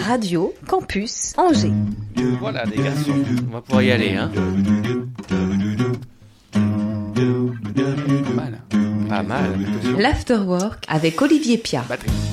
Radio Campus Angers. Voilà les garçons, on va pouvoir y aller. Hein. L'Afterwork avec Olivier Pia.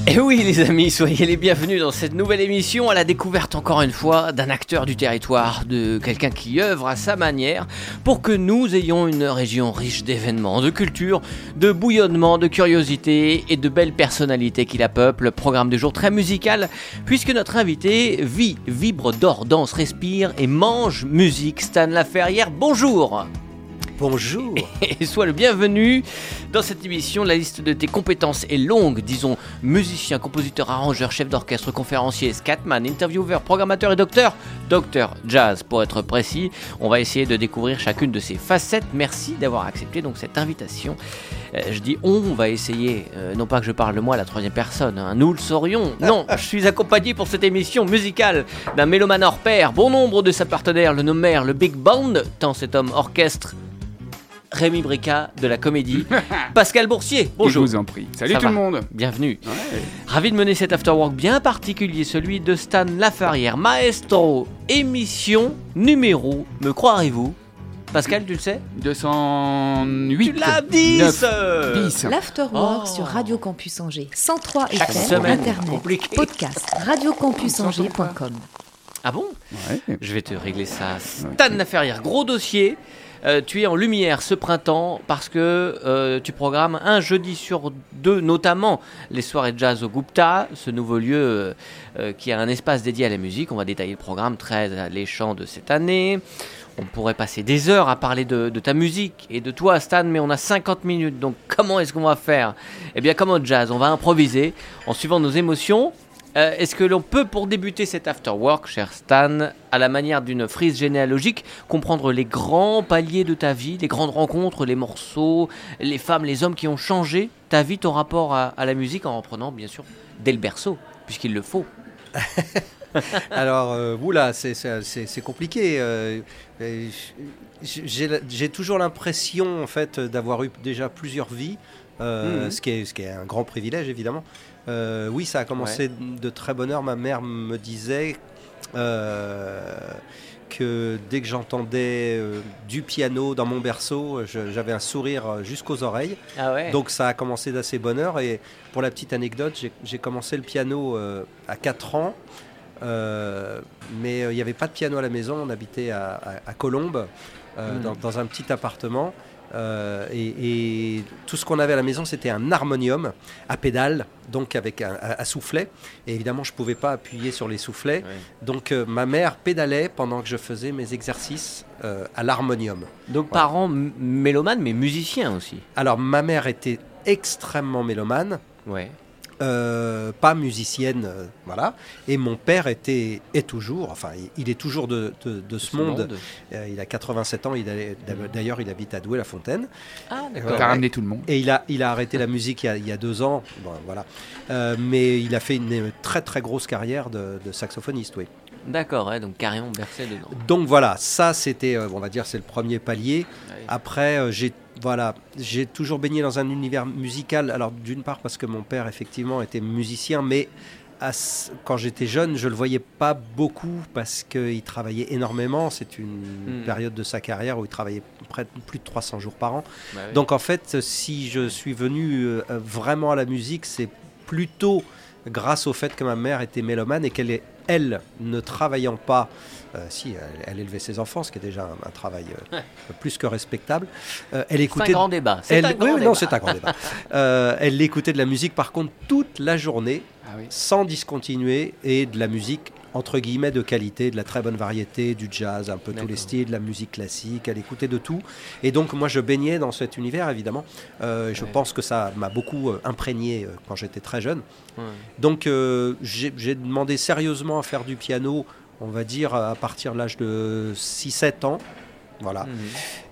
Et oui les amis, soyez les bienvenus dans cette nouvelle émission à la découverte encore une fois d'un acteur du territoire, de quelqu'un qui œuvre à sa manière pour que nous ayons une région riche d'événements, de culture, de bouillonnement, de curiosité et de belles personnalités qui la peuplent. Programme du jour très musical puisque notre invité vit, vibre, dort, danse, respire et mange musique. Stan Laferrière, bonjour Bonjour. et sois le bienvenu dans cette émission. La liste de tes compétences est longue, disons musicien, compositeur, arrangeur, chef d'orchestre, conférencier, scatman, intervieweur, programmateur et docteur. Docteur jazz pour être précis. On va essayer de découvrir chacune de ces facettes. Merci d'avoir accepté donc cette invitation. Euh, je dis on, va essayer, euh, non pas que je parle de moi à la troisième personne, hein, nous le saurions. Non, je suis accompagné pour cette émission musicale d'un mélomane hors pair. Bon nombre de ses partenaires le nommèrent le Big Band, tant cet homme orchestre Rémi Brica de la comédie. Pascal Boursier, Je bonjour. vous en prie. Salut Ça tout va le monde. Bienvenue. Ouais. Ravi de mener cet afterwork bien particulier, celui de Stan Lafarrière, maestro, émission, numéro, me croirez-vous Pascal, tu le sais 208. Tu l'as dit 9, ce- 10. L'Afterwork Oh. sur Radio Campus Angers. 103 Chaque FM, semaine, Internet, compliqué. podcast, radiocampusangers.com. Ah bon Ouais. Je vais te régler ça. Stan Laferrière, gros dossier. Euh, tu es en lumière ce printemps parce que euh, tu programmes un jeudi sur deux, notamment les soirées jazz au Gupta, ce nouveau lieu euh, qui a un espace dédié à la musique. On va détailler le programme très alléchant de cette année. On pourrait passer des heures à parler de, de ta musique et de toi, Stan, mais on a 50 minutes. Donc, comment est-ce qu'on va faire? Eh bien, comme au jazz, on va improviser en suivant nos émotions. Euh, Est-ce que l'on peut, pour débuter cet afterwork, cher Stan, à la manière d'une frise généalogique, comprendre les grands paliers de ta vie, les grandes rencontres, les morceaux, les femmes, les hommes qui ont changé ta vie, ton rapport à, à la musique, en reprenant bien sûr dès le berceau, puisqu'il le faut. Alors, euh, oula, c'est- compliqué. euh, J'ai toujours l'impression, en fait, d'avoir eu déjà plusieurs vies, euh, ce, qui est, ce qui est un grand privilège, évidemment. Euh, oui, ça a commencé de très bonne heure. Ma mère me disait euh, que dès que j'entendais euh, du piano dans mon berceau, j'avais un sourire jusqu'aux oreilles. Ah ouais Donc ça a commencé d'assez bonne heure et pour la petite anecdote, j'ai- commencé le piano à 4 ans, mais il n'y avait pas de piano à la maison, on habitait à, à- à Colombes, Mm. dans, dans un petit appartement. Euh, et, et tout ce qu'on avait à la maison, c'était un harmonium à pédale, donc avec un à, à soufflet. Et évidemment, je ne pouvais pas appuyer sur les soufflets. Ouais. Donc euh, ma mère pédalait pendant que je faisais mes exercices euh, à l'harmonium. Donc, parents mélomanes, mais musiciens aussi. Alors ma mère était extrêmement mélomane. Ouais. Euh, pas musicienne, euh, voilà. Et mon père était, est toujours, enfin, il, est toujours de, de- de ce, monde. Euh, il a 87 ans, il a- d'ailleurs, il habite à Douai-la-Fontaine. Ah, T'as d'accord. ramené tout le monde. Et il a, il a arrêté la musique il y a, il y a deux ans, bon, voilà. Euh, mais il a fait une très très grosse carrière de, de saxophoniste, oui. D'accord, ouais, donc carrément bercé dedans. Donc voilà, ça c'était, euh, on va dire, c'est le premier palier. Ouais. Après, euh, j'ai voilà, j'ai toujours baigné dans un univers musical. Alors d'une part parce que mon père effectivement était musicien, mais quand j'étais jeune, je le voyais pas beaucoup parce qu'il travaillait énormément. C'est une Hmm. période de sa carrière où il travaillait près de plus de 300 jours par an. Bah oui. Donc en fait, si je suis venu euh, vraiment à la musique, c'est plutôt grâce au fait que ma mère était mélomane et qu'elle est, elle, ne travaillant pas, euh, si, elle, elle élevait ses enfants, ce qui est déjà un, un travail euh, plus que respectable, euh, elle c'est un écoutait... grand débat. C'est Elle, un oui, grand oui, débat. non, c'est un grand débat. Elle écoutait de la musique, par contre, toute la journée, Ah oui. sans discontinuer, et de la musique entre guillemets de qualité, de la très bonne variété, du jazz, un peu tous les styles, de la musique classique, elle écoutait de tout. Et donc moi je baignais dans cet univers évidemment. Euh, je Ouais. pense que ça m'a beaucoup euh, imprégné euh, quand j'étais très jeune. Ouais. Donc j'ai j'ai demandé sérieusement à faire du piano, on va dire à partir de l'âge de 6-7 ans. Voilà. Mhm.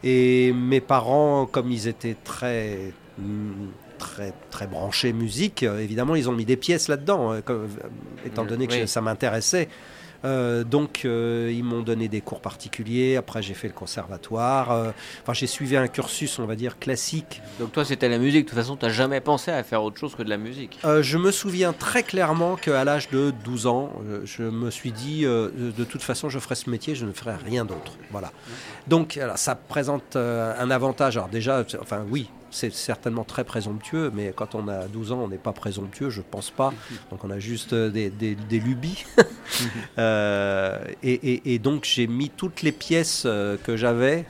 Et mes parents, comme ils étaient très, mm, très, très branchés musique, euh, évidemment, ils ont mis des pièces là-dedans, euh, euh, étant Mm, donné que oui. je- ça m'intéressait. Euh, donc, euh, ils m'ont donné des cours particuliers. Après, j'ai fait le conservatoire. Euh, Enfin, j'ai suivi un cursus, on va dire, classique. Donc toi, c'était la musique. De toute façon, tu n'as jamais pensé à faire autre chose que de la musique. Je me souviens très clairement qu'à l'âge de 12 ans, je me suis dit, de toute façon, je ferai ce métier, je ne ferai rien d'autre. Voilà. Donc, alors, ça présente un avantage. Alors déjà, enfin oui, c'est certainement très présomptueux, mais quand on a 12 ans, on n'est pas présomptueux, je pense pas. Donc on a juste euh, des, lubies. Euh, et donc j'ai mis toutes les pièces euh, que j'avais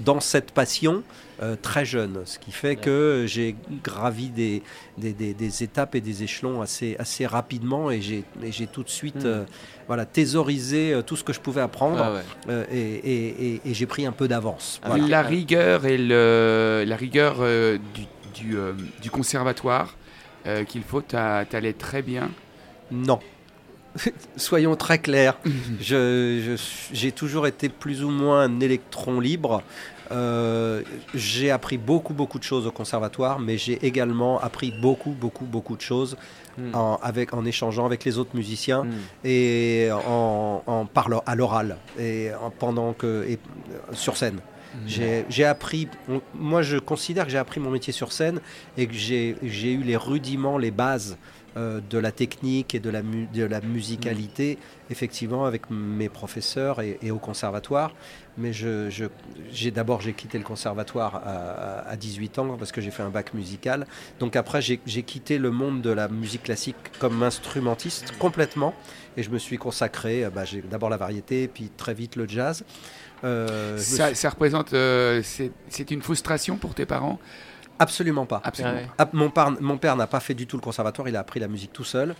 dans cette passion euh, très jeune, ce qui fait que j'ai gravi des, des, des- des étapes et des échelons assez, assez rapidement et j'ai tout de suite Mm. euh, voilà, thésaurisé euh, tout ce que je pouvais apprendre Ah ouais. euh, et, et- et- et j'ai pris un peu d'avance. Ah, Voilà. La rigueur et le, la rigueur du, du, du conservatoire qu'il faut, t'a- t'allais très bien? Non. Soyons très clairs. J'ai toujours été plus ou moins un électron libre. Euh, j'ai appris beaucoup, beaucoup de choses au conservatoire, mais j'ai également appris beaucoup, beaucoup, beaucoup de choses Hmm. en, avec, en échangeant avec les autres musiciens Hmm. et en, en parlant à l'oral et en- pendant que et, sur scène. J'ai j'ai appris, on- moi je considère que j'ai appris mon métier sur scène et que j'ai j'ai eu les rudiments, les bases euh, de la technique et de la, mu- de la musicalité, effectivement, avec mes professeurs et, et au conservatoire. Mais je, je- j'ai d'abord j'ai quitté le conservatoire à, à 18 ans parce que j'ai fait un bac musical. Donc après j'ai quitté le monde de la musique classique comme instrumentiste complètement et je me suis consacré. euh, bah, j'ai d'abord la variété, puis très vite le jazz. Euh, Ça, suis- ça représente, euh, c'est une frustration pour tes parents Absolument pas. Absolument. Ah ouais. Ah, mon, par- mon père n'a pas fait du tout le conservatoire, il a appris la musique tout seul.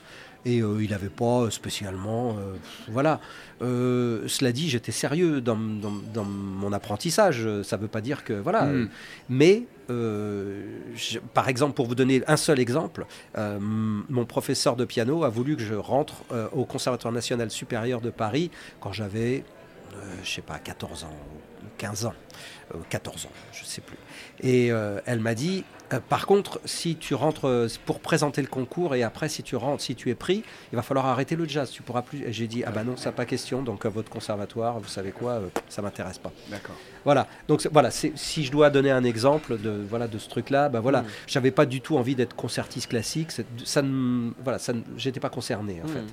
Et euh, il n'avait pas spécialement. euh, voilà. Euh, cela dit, j'étais sérieux dans, dans- dans mon apprentissage. Ça ne veut pas dire que. Voilà. Mm. Mais, euh, je- par exemple, pour vous donner un seul exemple, euh, mon professeur de piano a voulu que je rentre euh, au Conservatoire national supérieur de Paris quand j'avais, euh, je sais pas, 14 ans, ou 15 ans, euh, 14 ans, je sais plus. Et euh, elle m'a dit, euh, par contre, si tu rentres euh, pour présenter le concours et après, si tu rentres, si tu es pris, il va falloir arrêter le jazz. Tu pourras plus. J'ai dit, ah bah non, ça pas question. Donc euh, votre conservatoire, vous savez quoi, euh, ça m'intéresse pas. D'accord. Voilà. Donc voilà, si je dois donner un exemple de voilà de ce truc-là, bah voilà, Mm. j'avais pas du tout envie d'être concertiste classique. Ça ne, voilà, ça, j'étais pas concerné en Hmm. fait.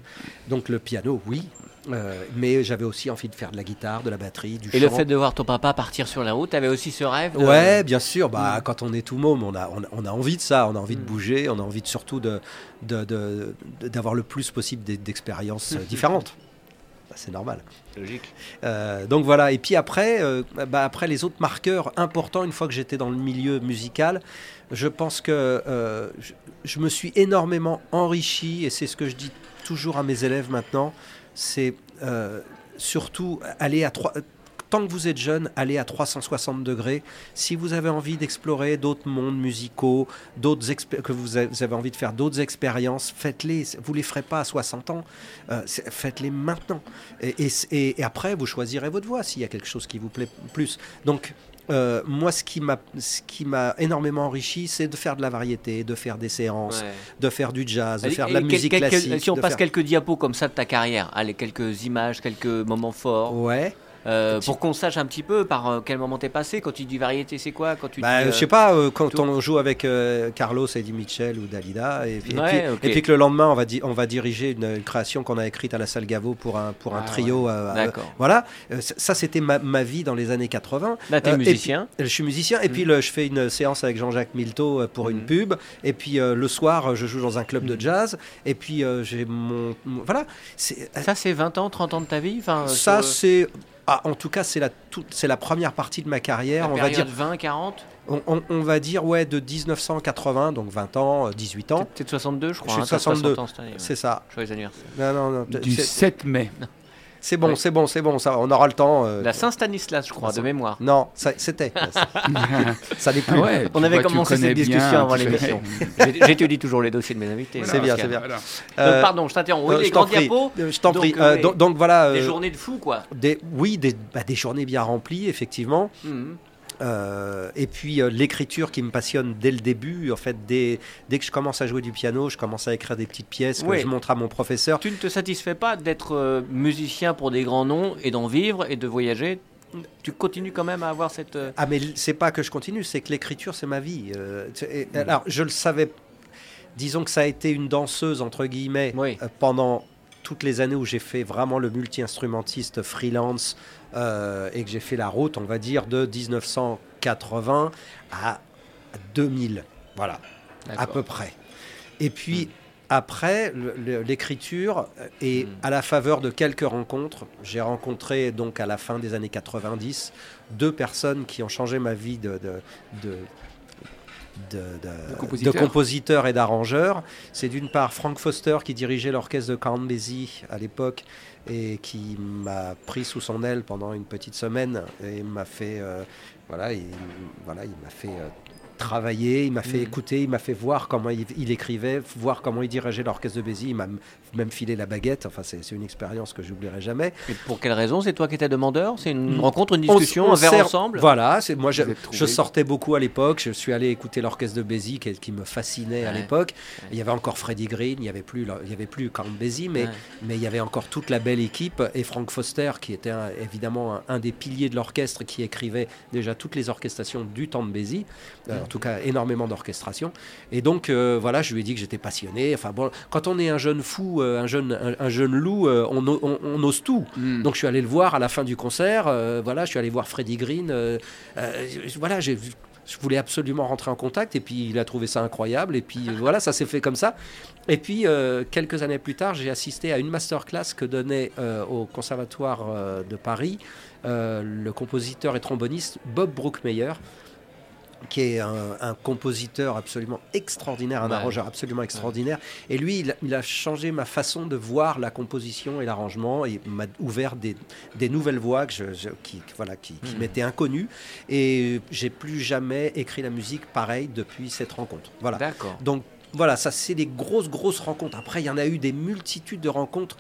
Donc le piano, oui, euh, mais j'avais aussi envie de faire de la guitare, de la batterie, du Et le fait de voir ton papa partir sur la route, t'avais aussi ce rêve de- Ouais, bien sûr. Bah, Quand on est tout môme, on a, a- on a envie de ça. On a envie de Mm. bouger. On a envie de, surtout de, de- de- de- d'avoir le plus possible d'e- d'expériences euh, différentes. Bah, c'est normal. Logique. Euh, donc voilà. Et puis après, euh, bah, après les autres marqueurs importants, une fois que j'étais dans le milieu musical, je pense que euh, je, je me suis énormément enrichi. Et c'est ce que je dis toujours à mes élèves maintenant. C'est surtout aller à trois. Tant que vous êtes jeune, allez à 360 degrés. Si vous avez envie d'explorer d'autres mondes musicaux, d'autres que vous avez, envie de faire d'autres expériences, faites-les. Vous les ferez pas à 60 ans, euh, faites-les maintenant. Et, et- et- et après, vous choisirez votre voie s'il y a quelque chose qui vous plaît plus. Donc, euh, moi, ce qui m'a, ce qui m'a énormément enrichi, c'est de faire de la variété, de faire des séances, Ouais. de faire du jazz, de faire de la musique quelques- classique. Si on passe faire- quelques diapos comme ça de ta carrière, allez, quelques images, quelques moments forts, Ouais. Euh, pour qu'on sache un petit peu par euh, quel moment t'es passé. Quand tu dis variété, c'est quoi Quand tu Bah, dis, je euh, sais pas, quand tout. on joue avec Carlos, Eddie Mitchell ou Dalida, et, puis- et Ouais, puis, ok. et puis que le lendemain, on va, di- on va diriger une, une création qu'on a écrite à la salle Gaveau pour un, pour un Ah, trio. D'accord. voilà, ça c'était ma, ma vie dans les années 80. Là, t'es musicien. Je suis musicien, et puis le- je fais une séance avec Jean-Jacques Milteau pour une Mhm. pub, et puis le soir, je joue dans un club de jazz, et puis j'ai mon, mon- Voilà, Ça, c'est 20 ans, 30 ans de ta vie enfin, ça c'est. Ah, en tout cas, c'est la, toute- c'est la première partie de ma la carrière. On va dire période 20, 40 on, on- on va dire ouais de 1980, donc 20 ans, euh, 18 ans. T'es de 62, je crois. Je suis hein, de t'as 62. 60 ans cette année, ouais. C'est ça. Joyeux anniversaire. Non, non, non. Du c'est- 7 mai. C'est bon, Ouais. c'est bon, c'est bon. Ça, on aura le temps. euh, La Saint-Stanislas, je crois, de mémoire. Non, c'était. ça n'est plus. Ah ouais, On avait vois, commencé cette bien, discussion avant l'émission. J'étudie toujours les dossiers de mes invités. C'est bien, c'est bien. Voilà. Donc, Euh, pardon, je t'interromps. Oui, euh, les je t'en grands prie. diapos, Je t'en Donc, prie. euh, Euh, donc, donc voilà. des journées de fou, quoi. des- oui, des, bah, des journées bien remplies, effectivement. Mhm. Euh, et puis euh, l'écriture qui me passionne dès le début. En fait, dès, dès que je commence à jouer du piano, je commence à écrire des petites pièces que Oui. je montre à mon professeur. Tu ne te satisfais pas d'être euh, musicien pour des grands noms et d'en vivre et de voyager? Tu continues quand même à avoir cette. Ah, mais c'est pas que je continue, c'est que l'écriture, c'est ma vie. Et- alors, je le savais. Disons que ça a été une danseuse, entre guillemets, Oui. pendant toutes les années où j'ai fait vraiment le multi-instrumentiste freelance euh, et que j'ai fait la route, on va dire, de 1980 à 2000. Voilà, à peu près. Et puis. Après, l'écriture, et Mm. à la faveur de quelques rencontres, j'ai rencontré donc à la fin des années 90 deux personnes qui ont changé ma vie de, de, de, de- de- compositeur. de et d'arrangeur. C'est d'une part Frank Foster qui dirigeait l'orchestre de Count à l'époque et qui m'a pris sous son aile pendant une petite semaine et m'a fait euh, voilà il, voilà il m'a fait euh, travailler, il m'a fait Mhm. écouter, il m'a fait voir comment il, il écrivait, voir comment il dirigeait l'orchestre de Béziers, il m'a même filé la baguette, enfin c'est une expérience que j'oublierai jamais. Et pour quelle raison? C'est toi qui étais demandeur? C'est une Mm. rencontre, une discussion, on un verre ensemble? Voilà, moi je, sortais beaucoup à l'époque, je suis allé écouter l'orchestre de Béziers qui, qui me fascinait à l'époque. Ouais. Il y avait encore Freddie Green, il y avait plus il y avait plus Count Basie mais Ouais. mais il y avait encore toute la belle équipe et Frank Foster qui était un- évidemment un, un des piliers de l'orchestre qui écrivait déjà toutes les orchestrations du temps de Béziers, euh, tout cas énormément d'orchestration. Et donc euh, voilà, je lui ai dit que j'étais passionné. Enfin bon, quand on est un jeune fou, euh, un jeune un, un jeune loup, euh, on, o- on- on ose tout. Mm. Donc je suis allé le voir à la fin du concert. voilà, je suis allé voir Freddie Green. voilà, j'ai je voulais absolument rentrer en contact et puis il a trouvé ça incroyable et puis voilà, ça s'est fait comme ça. Et puis euh, quelques années plus tard, j'ai assisté à une masterclass que donnait euh, au Conservatoire euh, de Paris le compositeur et tromboniste Bob Brookmeyer qui est un, un compositeur absolument extraordinaire, un Ouais. arrangeur absolument extraordinaire. Et lui, il a, il a changé ma façon de voir la composition et l'arrangement. Il m'a ouvert des, des nouvelles voies que je- je- qui, voilà, qui, qui Mhm. m'étaient inconnues. Et j'ai plus jamais écrit la musique pareil depuis cette rencontre. Voilà. D'accord. Donc voilà, ça c'est des grosses, grosses rencontres. Après, il y en a eu des multitudes de rencontres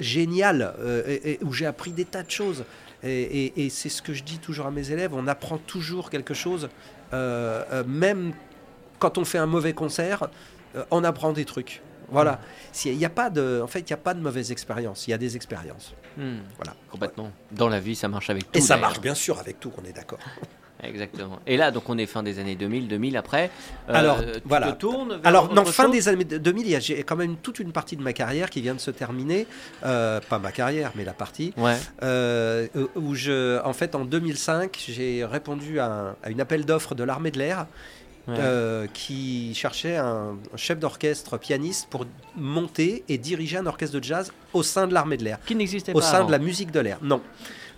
géniales euh, et- et où j'ai appris des tas de choses. Et, et- et c'est ce que je dis toujours à mes élèves, on apprend toujours quelque chose, euh, euh, même quand on fait un mauvais concert, euh, on apprend des trucs. Voilà. S'il y a pas de, en fait, il n'y a pas de mauvaise expérience, il y a des expériences. Hmm. Voilà. Complètement. Dans la vie, ça marche avec tout. Et ça marche bien sûr avec tout, on est d'accord. Exactement. Et là, donc, on est fin des années 2000, 2000 après. Euh, Alors, tu voilà. te vers Alors, non, fin des années 2000, il y a j'ai quand même toute une partie de ma carrière qui vient de se terminer. Euh, pas ma carrière, mais la partie. Ouais. euh, où je, en fait, en 2005, j'ai répondu à, un, à une appel d'offres de l'armée de l'air ouais. euh, qui cherchait un, un chef d'orchestre pianiste pour monter et diriger un orchestre de jazz au sein de l'armée de l'air, Qui n'existait au pas. sein avant. de la musique de l'air. Non.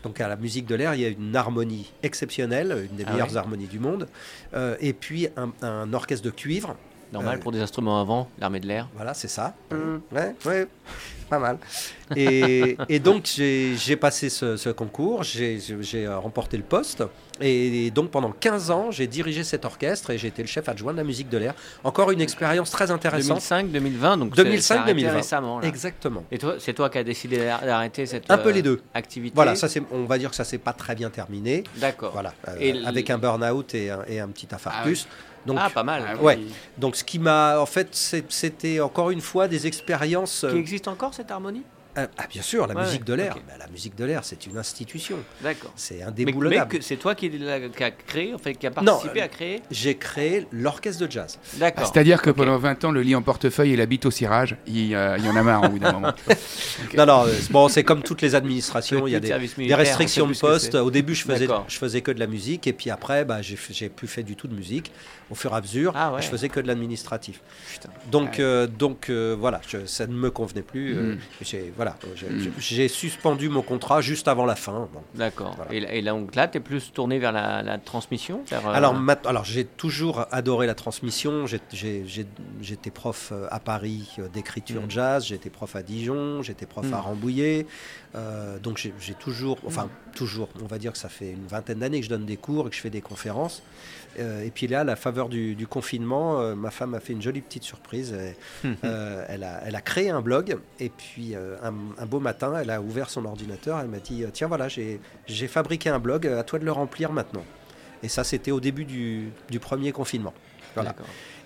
Donc à la musique de l'air, il y a une harmonie exceptionnelle, une des Ah meilleures ouais harmonies du monde, euh, et puis un, un orchestre de cuivre. Normal euh, pour des instruments avant, l'armée de l'air. Voilà, c'est ça. Mm. Ouais, ouais, pas mal. Et, et donc, j'ai passé ce, ce concours, j'ai euh, remporté le poste. Et donc, pendant 15 ans, j'ai dirigé cet orchestre et j'ai été le chef adjoint de la musique de l'air. Encore une expérience très intéressante. 2005, 2020, donc c'est- 2005, c'est arrêté 2020. récemment. là. Exactement. Et toi, c'est toi qui as décidé d'ar- d'arrêter cette Un peu euh, les deux. activité. Voilà, ça, c'est- on va dire que ça s'est pas très bien terminé. D'accord. Voilà, euh, avec un burn-out et, un- et un petit infarctus. Donc, Ah, pas mal. Ah Ouais. oui. donc, ce qui m'a, en fait, c'était encore une fois des expériences. Qui euh, existe encore cette harmonie? Ah, ah, bien sûr, la Ouais, musique de ouais, l'air. Bah, la musique de l'air, c'est une institution. D'accord. C'est Mais, mais indéboulonnable. que c'est toi qui, l'a- qui a créé, en fait, qui a participé euh, à créer? J'ai créé l'orchestre de jazz. Ah, D'accord. C'est-à-dire que pendant 20 ans, le lit en portefeuille et la bite au cirage, il, euh, il y en a marre au bout d'un moment. Non, non, euh, c'est- bon, c'est comme toutes les administrations, il y a des, des restrictions de poste. Au début, je faisais, je faisais que de la musique, et puis après, bah, j'ai plus fait du tout de musique. Au fur et à mesure, Ah ouais. je faisais que de l'administratif. Donc, Ouais. euh, donc euh, voilà, je- ça ne me convenait plus. euh, Mhm. j'ai voilà, j'ai- Mhm. j'ai- suspendu mon contrat juste avant la fin. bon. D'accord. Voilà. Et, là- et là, donc là, tu es plus tourné vers la, la transmission vers, Alors, alors j'ai toujours adoré la transmission. J'étais prof à Paris d'écriture Mm. jazz, j'étais prof à Dijon, j'étais prof Mm. à Rambouillet. Donc j'ai j'ai toujours, enfin toujours, on va dire que ça fait une vingtaine d'années que je donne des cours et que je fais des conférences. Euh, et puis là, à la faveur du, du confinement, euh, ma femme a fait une jolie petite surprise. Et, euh, elle, a, elle a créé un blog et puis un, un beau matin, elle a ouvert son ordinateur. Elle m'a dit Tiens, voilà, j'ai fabriqué un blog, à toi de le remplir maintenant. Et ça, c'était au début du, du premier confinement. Voilà.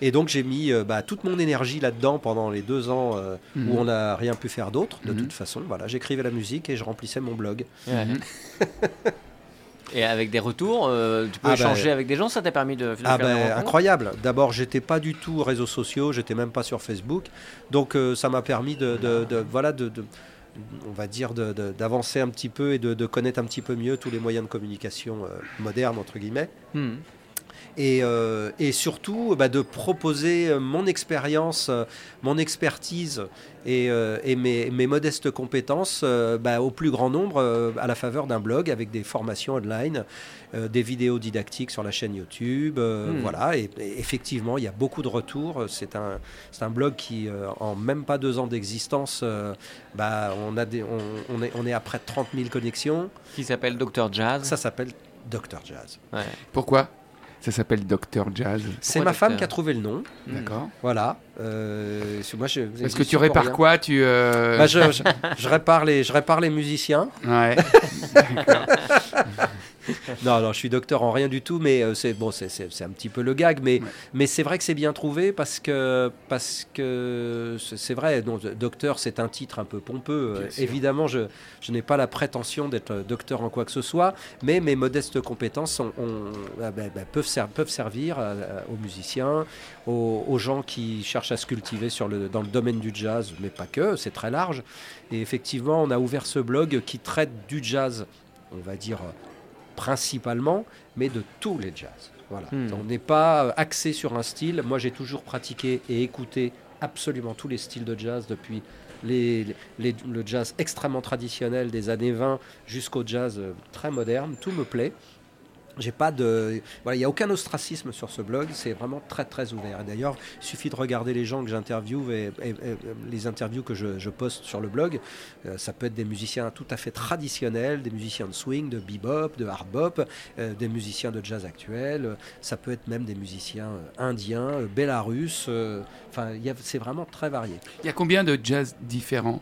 Et donc j'ai mis euh, bah, toute mon énergie là-dedans pendant les deux ans euh, Mhm. où on n'a rien pu faire d'autre. De Mhm. toute façon, voilà, j'écrivais la musique et je remplissais mon blog. Et avec des retours, euh, tu peux Ah bah, échanger avec des gens, ça t'a permis de, de Ah faire des ben incroyable. D'abord, j'étais pas du tout réseaux sociaux, j'étais même pas sur Facebook, donc euh, ça m'a permis de, de- de- voilà de, on va dire d'avancer un petit peu et de, de connaître un petit peu mieux tous les moyens de communication euh, modernes entre guillemets. Hmm. Et, euh, et surtout bah, de proposer euh, mon expérience, euh, mon expertise et, euh, et mes, mes modestes compétences euh, bah, au plus grand nombre euh, à la faveur d'un blog avec des formations online, euh, des vidéos didactiques sur la chaîne YouTube. euh, Hmm. Voilà, et, et effectivement, il y a beaucoup de retours. C'est un, c'est un blog qui, euh, en même pas deux ans d'existence, euh, bah, on, a des, on, on est, on est à près de 30 000 connexions. Qui s'appelle Dr Jazz. Ça s'appelle Dr Jazz. Ouais. Pourquoi? Ça s'appelle Dr Jazz. C'est ma femme qui a trouvé le nom. Hmm. D'accord. Voilà. Euh, moi, je, Parce que tu répares rien. quoi Tu euh, Bah, je, je, je répare les, je répare les musiciens. Ouais. Non, non, je suis docteur en rien du tout, mais euh, c'est bon, c'est- un petit peu le gag, mais, Ouais. mais c'est vrai que c'est bien trouvé parce que parce que c'est vrai. Docteur, c'est un titre un peu pompeux. Bien Euh, sûr. Évidemment, je, je n'ai pas la prétention d'être euh, docteur en quoi que ce soit, mais mes modestes compétences ont- ont- ah, ben, ben, peuvent, ser- peuvent servir à- à- aux musiciens, aux, aux gens qui cherchent à se cultiver sur le, dans le domaine du jazz, mais pas que. C'est très large. Et effectivement, on a ouvert ce blog qui traite du jazz, on va dire principalement, mais de tous les jazz. Voilà. Hmm. On n'est pas euh, axé sur un style. Moi, j'ai toujours pratiqué et écouté absolument tous les styles de jazz depuis les, les- le jazz extrêmement traditionnel des années 20 jusqu'au jazz euh, très moderne. Tout me plaît. J'ai pas de, voilà, il n'y a aucun ostracisme sur ce blog. C'est vraiment très très ouvert. D'ailleurs, il suffit de regarder les gens que j'interviewe et, les interviews que je, poste sur le blog. Euh, ça peut être des musiciens tout à fait traditionnels, des musiciens de swing, de bebop, de hard bop, euh, des musiciens de jazz actuel. euh, ça peut être même des musiciens indiens, bélarusses. Enfin, c'est vraiment très varié. Il y a combien de jazz différents?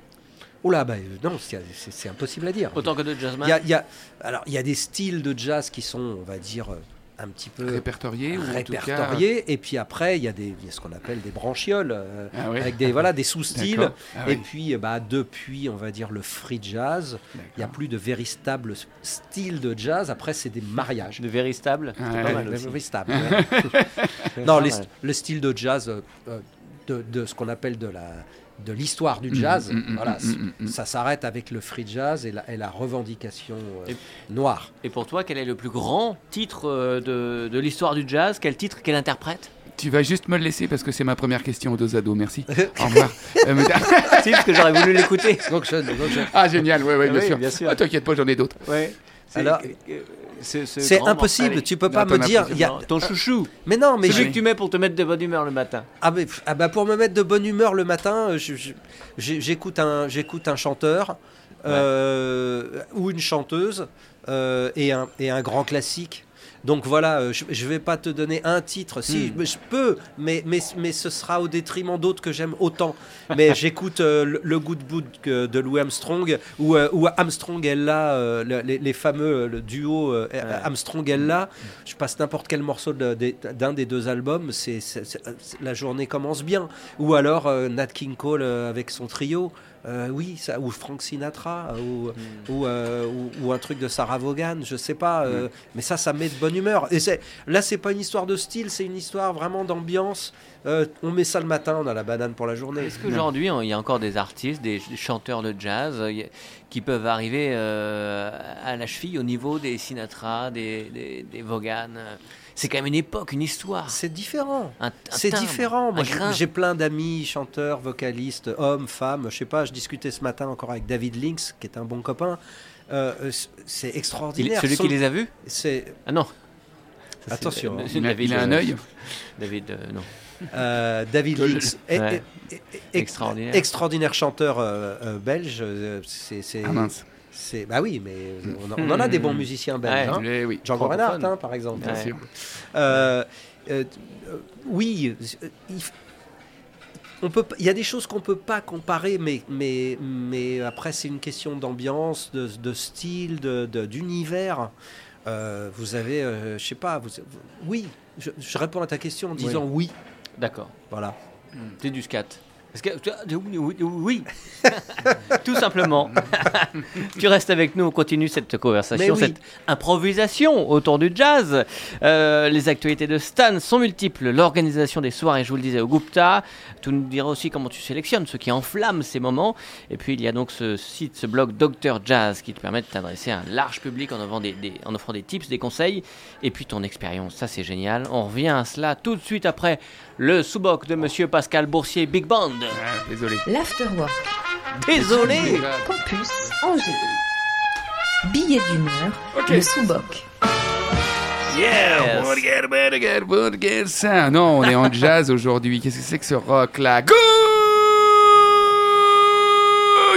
Oh là, bah, euh, non, c'est impossible à dire. Autant que de jazzman. Il y a, y a- alors, il y a des styles de jazz qui sont, on va dire, euh, un petit peu répertoriés cas- répertoriés. Et puis après, il y a, des, il y a ce qu'on appelle des branchioles, euh, Ah avec des, voilà, des sous-styles. Ah Et oui. puis, bah, depuis, on va dire, le free jazz, il n'y a plus de véritables styles de jazz. Après, c'est des mariages. De Ouais. pas mal aussi. véritable, ouais. non, les- le style de jazz, euh, de, de ce qu'on appelle de la de l'histoire du jazz, mm, mm, voilà, mm, mm. ça s'arrête avec le free jazz et la, et la revendication euh, Et- noire. Et pour toi, quel est le plus grand titre euh, de, de l'histoire du jazz? Quel titre Quel interprète? Tu vas juste me le laisser parce que c'est ma première question aux deux ados. Merci. Au revoir. Euh, mais- Titre que j'aurais voulu l'écouter. Ah, génial. Ouais, ouais, bien Oui, sûr. bien sûr. Ah, T'inquiète pas, j'en ai d'autres. Ouais. Alors, euh, c'est impossible, tu peux pas me dire. y a- ton chouchou. Mais non, mais Celui que tu mets pour te mettre de bonne humeur le matin. Ah, mais- ah bah pour me mettre de bonne humeur le matin, euh, j'écoute un, j'écoute un chanteur euh, ou une chanteuse euh, et, un, et un grand classique. Donc voilà, euh, je, je vais pas te donner un titre. Si, Hmm. je peux, mais, mais, mais ce sera au détriment d'autres que j'aime autant. Mais j'écoute euh, le, le Good Boot que- de Louis Armstrong ou, euh, Armstrong Ella, euh, le- les, les fameux le duo Armstrong Ella. Je passe n'importe quel morceau de- de- d'un des deux albums, c'est la journée commence bien. Ou alors Nat King Cole avec son trio. Euh, oui, ça, ou Frank Sinatra, ou, ou, euh, ou- ou un truc de Sarah Vaughan, je sais pas, euh, mais ça, ça met de bonne humeur. Et c'est- là, c'est pas une histoire de style, c'est une histoire vraiment d'ambiance. On met ça le matin, on a la banane pour la journée. Est-ce qu'aujourd'hui, il y a encore des artistes, des ch- chanteurs de jazz qui peuvent arriver à la cheville au niveau des Sinatra, des, des, des Vaughan C'est quand même une époque, une histoire. C'est différent. un- un C'est différent. Moi, j'ai- plein d'amis, chanteurs, vocalistes, hommes, femmes. Je sais pas, je discutais ce matin encore avec David Lynx, qui est un bon copain. Euh, euh, c'est Il- extraordinaire. celui Son- qui les a vus C'est Ah non. Ça, c'est- Attention, hein. Monsieur Il a, David, il a un euh, œil. David, euh, non. euh, David Lynx, est- Ouais. est- est- est- Extraordinaire. extraordinaire chanteur euh, euh, belge. euh, C'est, c'est, Ah mince. C'est- bah oui, mais on, a- on en a des bons musiciens belges. Ouais. hein. Oui. Francophone. Reinhardt, hein, par exemple. Ouais. Euh, euh, euh, oui, euh, il, f- on peut, il y a des choses qu'on peut pas comparer, mais, mais, mais après c'est une question d'ambiance, de, de style, de- de- d'univers. Euh, vous avez, euh, je sais pas, vous, vous- oui, je, je réponds à ta question en disant oui. D'accord. Voilà. C'est du scat. Que oui, tout simplement. tu restes avec nous, on continue cette conversation, oui. cette improvisation autour du jazz. Euh, les actualités de Stan sont multiples. L'organisation des soirées, je vous le disais, au Gupta. Tu nous diras aussi comment tu sélectionnes ce qui enflamme ces moments. Et puis il y a donc ce site, ce blog Dr Jazz qui te permet de t'adresser à un large public en offrant des, des- en offrant des tips, des conseils. Et puis ton expérience, ça c'est génial. On revient à cela tout de suite après le sous-boc de Monsieur Pascal Boursier Big Band. Ah, désolé. L'Afterwork. Désolé Campus Angers. Billet d'humeur. Ok. Le sous-boc. Yeah, Yes. burger, burger, burger, ça. Non, on est en jazz aujourd'hui. Qu'est-ce que c'est que ce rock là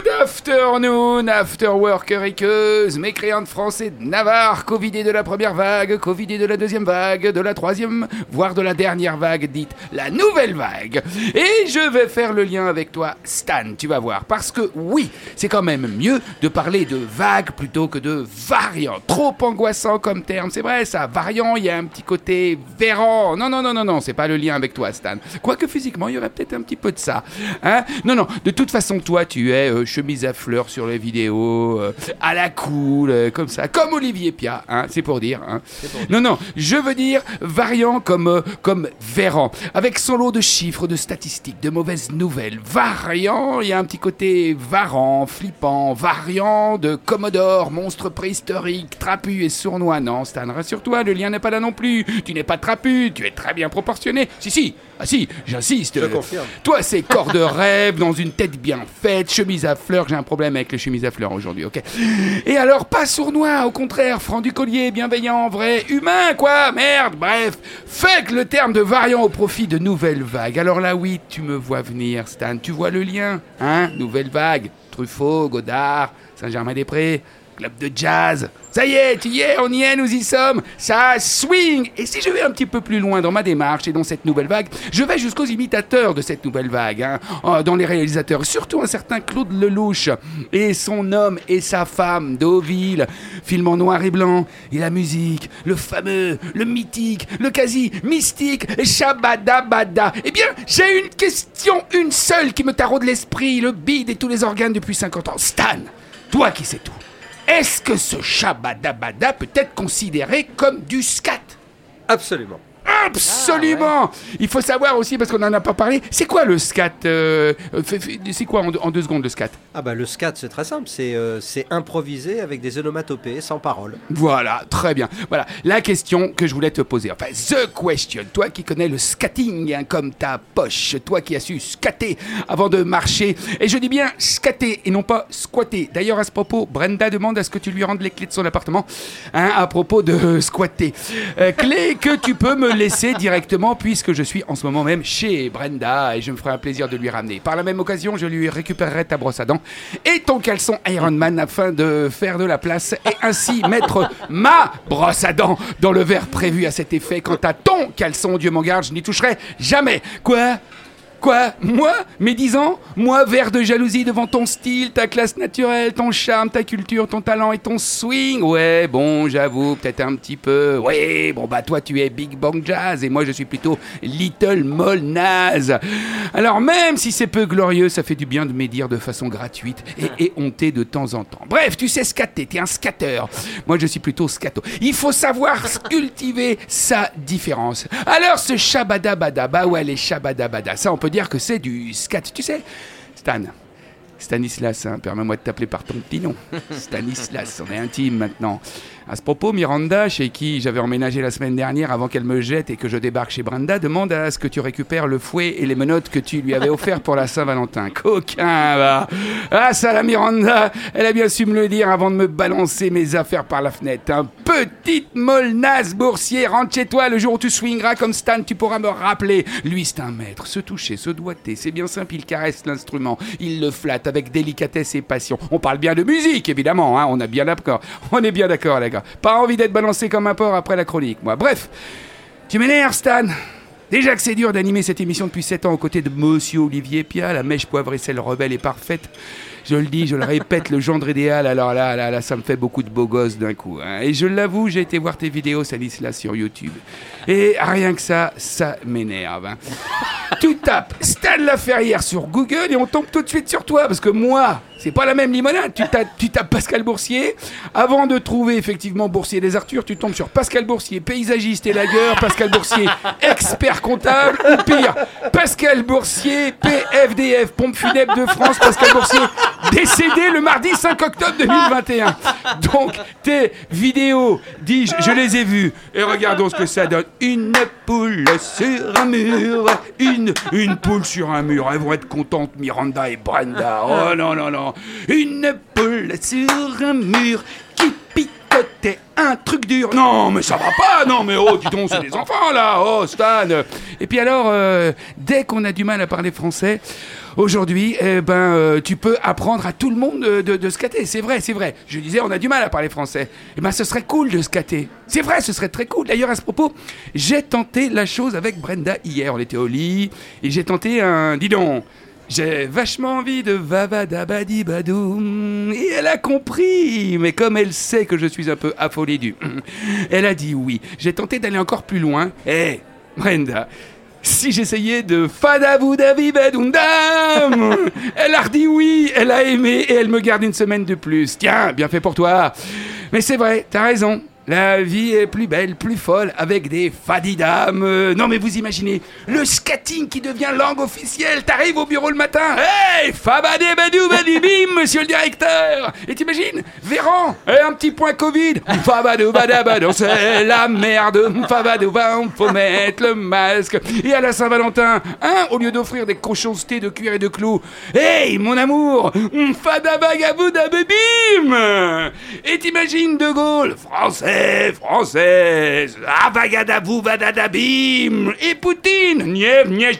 Good afternoon, after workeriqueuse, mécréante français de Navarre, covidé de la première vague, covidé de la deuxième vague, de la troisième, voire de la dernière vague, dite la nouvelle vague. Et je vais faire le lien avec toi, Stan, tu vas voir. Parce que oui, c'est quand même mieux de parler de vague plutôt que de variant. Trop angoissant comme terme, c'est vrai ça. Variant, il y a un petit côté verrant. Non, non, non, non, non, c'est pas le lien avec toi, Stan. Quoique physiquement, il y aurait peut-être un petit peu de ça. Hein non, non, de toute façon, toi, tu es euh, chemise à fleurs sur les vidéos, euh, à la cool, euh, comme ça, comme Olivier Pia, hein, c'est pour dire. Hein. Non, non, je veux dire variant comme, euh, comme Véran, avec son lot de chiffres, de statistiques, de mauvaises nouvelles. Variant, il y a un petit côté varant, flippant, variant de Commodore, monstre préhistorique, trapu et sournois. Non, Stan, rassure-toi, le lien n'est pas là non plus. Tu n'es pas trapu, tu es très bien proportionné. Si, si, ah si, j'insiste. Je confirme. Toi, c'est corps de rêve, dans une tête bien faite, chemise à fleurs. J'ai un problème avec les chemises à fleurs aujourd'hui, ok Et alors, pas sournois, au contraire, franc du collier, bienveillant, vrai, humain, quoi, merde, bref. Fake le terme de variant au profit de nouvelles vagues. Alors là, oui, tu me vois venir, Stan. Tu vois le lien, hein Nouvelle vague. Truffaut, Godard, Saint-Germain-des-Prés, club de jazz. Ça y est, y es, on y est, nous y sommes. Ça swing. Et si je vais un petit peu plus loin dans ma démarche et dans cette nouvelle vague, je vais jusqu'aux imitateurs de cette nouvelle vague, hein, euh, dans les réalisateurs, surtout un certain Claude Lelouch et son homme et sa femme, Deauville, film en noir et blanc, et la musique, le fameux, le mythique, le quasi mystique, Shabadabada. Eh bien, j'ai une question, une seule qui me taraude l'esprit, le bide et tous les organes depuis 50 ans. Stan, toi qui sais tout. Est-ce que ce Shabadabada peut être considéré comme du scat? Absolument. Absolument Il faut savoir aussi, parce qu'on n'en a pas parlé, c'est quoi le scat euh, C'est quoi en deux, en deux secondes le scat? Ah bah le scat c'est très simple, c'est euh, c'est improvisé avec des onomatopées sans parole. Voilà, très bien. Voilà, la question que je voulais te poser. Enfin, the question. Toi qui connais le scatting hein, comme ta poche. Toi qui as su scatter avant de marcher. Et je dis bien scatter et non pas squatter. D'ailleurs, à ce propos, Brenda demande à ce que tu lui rendes les clés de son appartement. Hein, à propos de squatter. Euh, clés que tu peux me laisser directement puisque je suis en ce moment même chez Brenda et je me ferai un plaisir de lui ramener. Par la même occasion, je lui récupérerai ta brosse à dents et ton caleçon Iron Man afin de faire de la place et ainsi mettre ma brosse à dents dans le verre prévu à cet effet. Quant à ton caleçon, Dieu m'en garde, je n'y toucherai jamais. Quoi? Quoi? Moi? Mes 10 ans? Moi, vert de jalousie devant ton style, ta classe naturelle, ton charme, ta culture, ton talent et ton swing Ouais, bon, j'avoue, peut-être un petit peu. Ouais, bon, bah toi, tu es Big Bang Jazz et moi, je suis plutôt Little Moll Naz. Alors, même si c'est peu glorieux, ça fait du bien de médire de façon gratuite et éhontée de temps en temps. Bref, tu sais scatter, t'es un scatter. Moi, je suis plutôt scato. Il faut savoir cultiver sa différence. Alors, ce shabadabada, bah ouais, les shabadabada, ça, on peut dire que c'est du scat. Tu sais, Stan, Stanislas, hein, permets-moi de t'appeler par ton petit nom. Stanislas, on est intime maintenant. À ce propos, Miranda, chez qui j'avais emménagé la semaine dernière avant qu'elle me jette et que je débarque chez Brenda, demande à ce que tu récupères le fouet et les menottes que tu lui avais offert pour la Saint-Valentin. Coquin, va Ah, ça, la Miranda, elle a bien su me le dire avant de me balancer mes affaires par la fenêtre. Un petite molle boursier, rentre chez toi le jour où tu swingeras comme Stan, tu pourras me rappeler. Lui, c'est un maître, se toucher, se doiter, c'est bien simple, il caresse l'instrument, il le flatte avec délicatesse et passion. On parle bien de musique, évidemment, hein, on a bien. On est bien d'accord, les gars. Pas envie d'être balancé comme un porc après la chronique, moi. Bref, tu m'énerves, Stan. Déjà que c'est dur d'animer cette émission depuis 7 ans aux côtés de Monsieur Olivier Pia, la mèche poivre et rebelle est parfaite. Je le dis, je le répète, le gendre idéal, alors là, là, là, ça me fait beaucoup de beaux gosses d'un coup. hein. Et je l'avoue, j'ai été voir tes vidéos, Stanislas, sur YouTube. Et rien que ça, ça m'énerve. hein. tu tapes Stan Laferrière sur Google et on tombe tout de suite sur toi, parce que moi, c'est pas la même limonade. Tu tapes, tu tapes Pascal Boursier. Avant de trouver effectivement Boursier des Arthurs, tu tombes sur Pascal Boursier, paysagiste et lagueur, Pascal Boursier, expert comptable, ou pire, Pascal Boursier, PFDF, pompe funèbre de France, Pascal Boursier, décédé le mardi 5 octobre 2021. Donc, tes vidéos, dis-je, je les ai vues. Et regardons ce que ça donne. Une poule sur un mur, une, poule sur un mur. Elles vont être contentes, Miranda et Brenda. Oh non, non, non. Une poule sur un mur qui picotait un truc dur. Non, mais ça va pas. Non, mais oh, dis donc, c'est des enfants là. Oh, Stan. Et puis alors, euh, dès qu'on a du mal à parler français, aujourd'hui, eh ben, euh, tu peux apprendre à tout le monde de, de, de. C'est vrai, c'est vrai. Je disais, on a du mal à parler français. Eh ben, ce serait cool de scatter. C'est vrai, ce serait très cool. D'ailleurs, à ce propos, j'ai tenté la chose avec Brenda hier. On était au lit et j'ai tenté un. Dis donc. J'ai vachement envie de vavadabadi badoum. Et elle a compris. Mais comme elle sait que je suis un peu affolé du. Elle a dit oui. J'ai tenté d'aller encore plus loin. Eh, Brenda. Si j'essayais de Fadaboudavi Badoundam Elle a redit oui, elle a aimé et elle me garde une semaine de plus. Tiens, bien fait pour toi. Mais c'est vrai, t'as raison. La vie est plus belle, plus folle, avec des fadidam. Euh, non mais vous imaginez, le skating qui devient langue officielle. T'arrives au bureau le matin. Hey, fabadé badou badibim, monsieur le directeur. Et t'imagines, Véran, et un petit point Covid. Fabadou badabadou, c'est la merde. Fabadou faut mettre le masque. Et à la Saint-Valentin, hein, au lieu d'offrir des cochoncetés de cuir et de clous. Hey, mon amour, fadabagabou dabébim. Et t'imagines De Gaulle, français, française, avagadabou vadadabim. Et Poutine,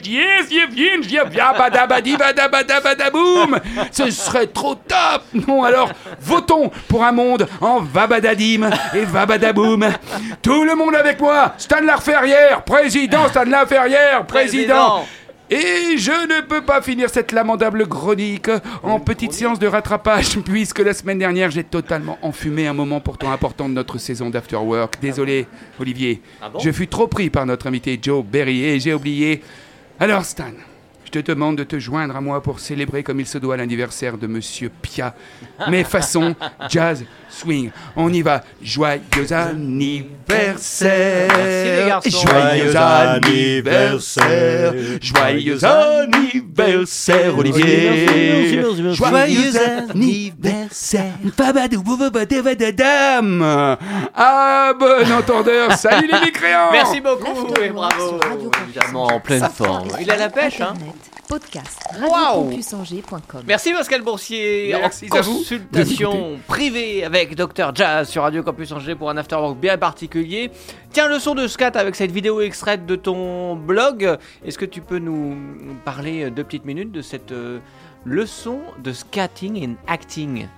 dièse, yev, yin, yev, ya, badabadi, badabadabadaboum. Ce serait trop top. Non, alors, votons pour un monde en vabadadim et vabadaboum. Tout le monde avec moi. Stan Laferrière, président, Stan président. Président. Et je ne peux pas finir cette lamentable chronique en petite séance de rattrapage, puisque la semaine dernière, j'ai totalement enfumé un moment pourtant important de notre saison d'Afterwork. Désolé, Olivier. Ah je fus trop pris par notre invité Joe Berry et j'ai oublié. Alors, Stan, te demande de te joindre à moi pour célébrer comme il se doit l'anniversaire de Monsieur Pia, mais façon jazz swing. On y va. Joyeux anniversaire. Merci, les garçons. Joyeux anniversaire. Joyeux anniversaire, Olivier. Joyeux anniversaire. Fabadou, boubabadabadadam. Ah, bon entendeur. Salut les mécréants. Merci beaucoup et bravo. En pleine forme. Il a la pêche, hein Podcast, radiocampusangers.com. Merci Pascal Boursier. Merci en à vous consultation privée avec Dr Jazz sur Radio Campus Angers pour un afterwork bien particulier. Tiens, le son de scat avec cette vidéo extraite de ton blog. Est-ce que tu peux nous parler deux petites minutes de cette euh, leçon de scatting and acting?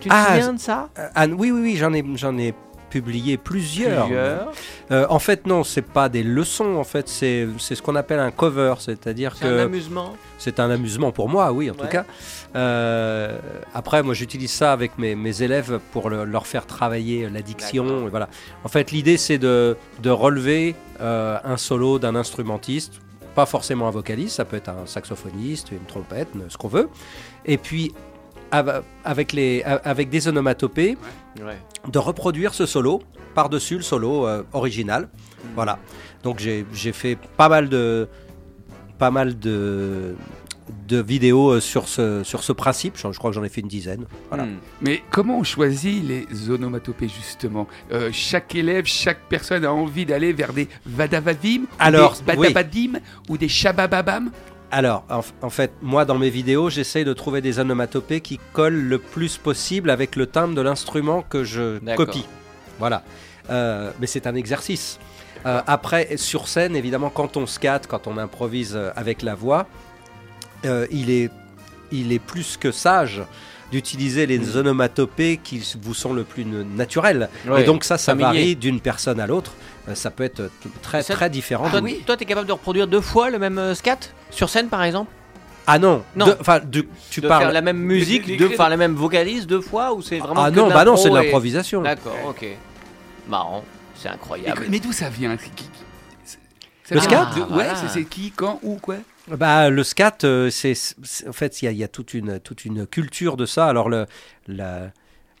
Tu te Ah, souviens de ça? Euh, Anne, oui, oui, oui, j'en ai, j'en ai publié plusieurs. Plusieurs. Euh, en fait, non, c'est pas des leçons. En fait, c'est c'est ce qu'on appelle un cover, c'est-à-dire C'est un que amusement. c'est un amusement pour moi, oui, en Ouais. tout cas. Euh, après, moi, j'utilise ça avec mes, mes élèves pour le- leur faire travailler l'addiction. Voilà. En fait, l'idée, c'est de, de relever euh, un solo d'un instrumentiste, pas forcément un vocaliste, ça peut être un saxophoniste, une trompette, ce qu'on veut. Et puis, avec, les, avec des onomatopées, Ouais. de reproduire ce solo par-dessus le solo euh, original. Hmm. Voilà. Donc j'ai fait pas mal de pas mal de de vidéos euh, sur ce sur ce principe. Je, je crois que j'en ai fait une dizaine. Voilà. Hmm. Mais comment on choisit les onomatopées justement? Euh, Chaque élève, chaque personne a envie d'aller vers des vadavavim, ou Alors, des badabadim ou des shabababam? Alors, en, en fait, moi, dans mes vidéos, j'essaye de trouver des onomatopées qui collent le plus possible avec le timbre de l'instrument que je copie. Voilà. Euh, mais c'est un exercice. Euh, après, sur scène, évidemment, quand on scatte, quand on improvise euh, avec la voix, euh, il, est, il est plus que sage d'utiliser les onomatopées qui vous sont le plus naturelles. Ouais, Et donc ça, ça familier. varie d'une personne à l'autre. Euh, Ça peut être très Ça- très différent. Toi, de- toi, t'es capable de reproduire deux fois le même euh, scat sur scène, par exemple? Ah non, Non. de- enfin de- tu De parles. faire la même musique, les- enfin la même vocalise deux fois ou c'est vraiment Ah que non, bah non, c'est de et- l'improvisation. D'accord, ok. Marrant, c'est incroyable. mais d'où ça vient? Ça Le scat de- Ah, Ouais, voilà. c'est qui, quand, où, quoi? Bah, le scat, euh, c'est en fait, il y a, il y a toute, une, toute une culture de ça. Alors, le, la-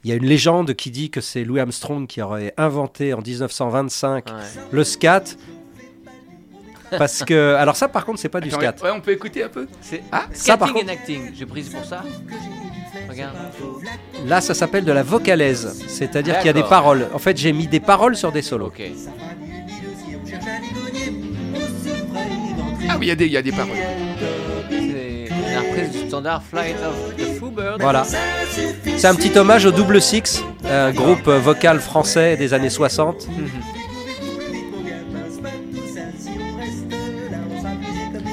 il y a une légende qui dit que c'est Louis Armstrong qui aurait inventé en 1925 Ouais. le scat. Parce que. Alors, ça, par contre, c'est pas du scat. Ouais, on peut écouter un peu C'est Ah, ça, par contre- and acting. J'ai pris pour ça. Regarde. Là, ça s'appelle de la vocalaise. C'est-à-dire qu'il y a des paroles. En fait, j'ai mis des paroles sur des solos. Ok. Ah oui, il y, a des- il y a des paroles. C'est la reprise du standard Flight of the Foobird. Voilà. C'est un petit hommage au Double Six, un groupe euh, vocal français des années 60.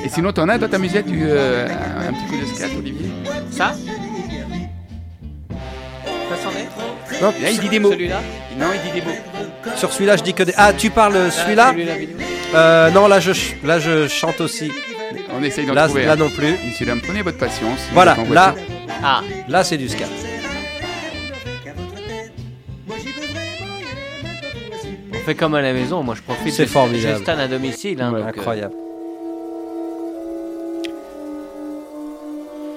Et sinon, t'en as dans ta musette du, euh, un petit coup de scat, Olivier? Ça? Non, Là, il dit des mots. Celui-là Non, il dit des mots. sur celui-là, je dis que des. Ah, tu parles Là, celui-là celui la vidéo. Euh, non, là je, ch- là je chante aussi. On essaye d'en Là, trouver. là non plus. Prenez votre patience. Vous Voilà, êtes en là, voiture. Ah, là c'est du scat. on fait comme à la maison. Moi, je profite. C'est de- formidable. J'ai Stan à domicile. hein, Ouais, donc, euh, Incroyable.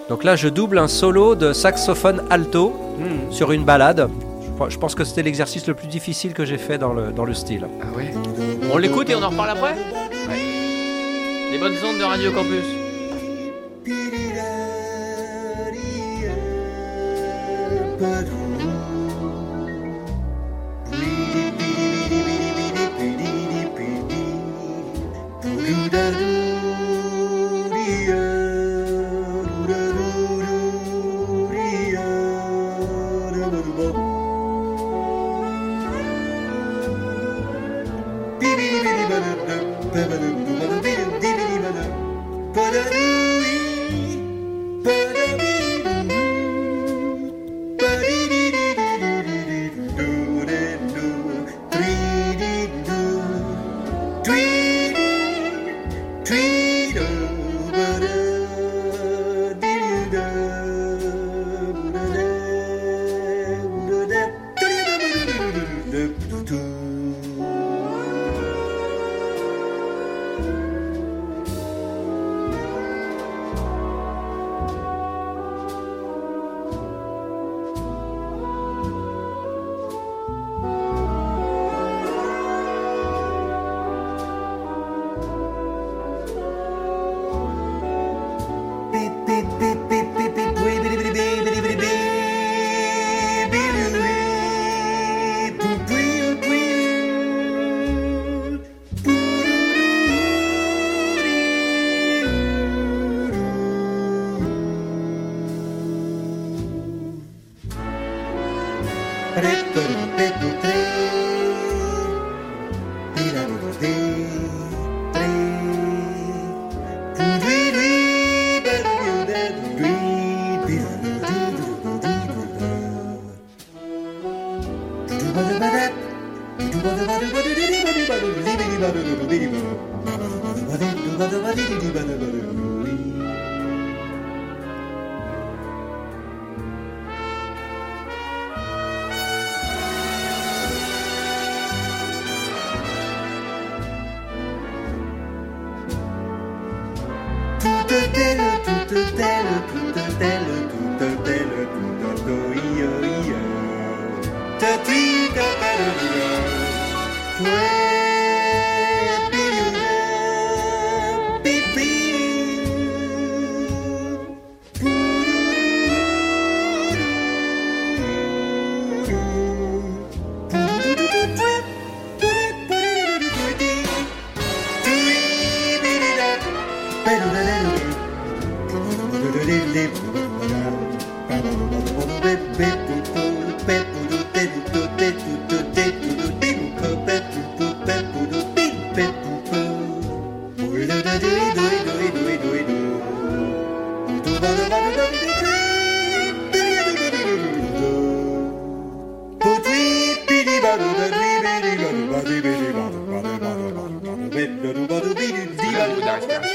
Donc là, je double un solo de saxophone alto Hmm. sur une balade. Je pe- Je pense que c'était l'exercice le plus difficile que j'ai fait dans le, dans le style. Ah ouais On l'écoute et on en reparle après Les bonnes ondes de Radio Campus.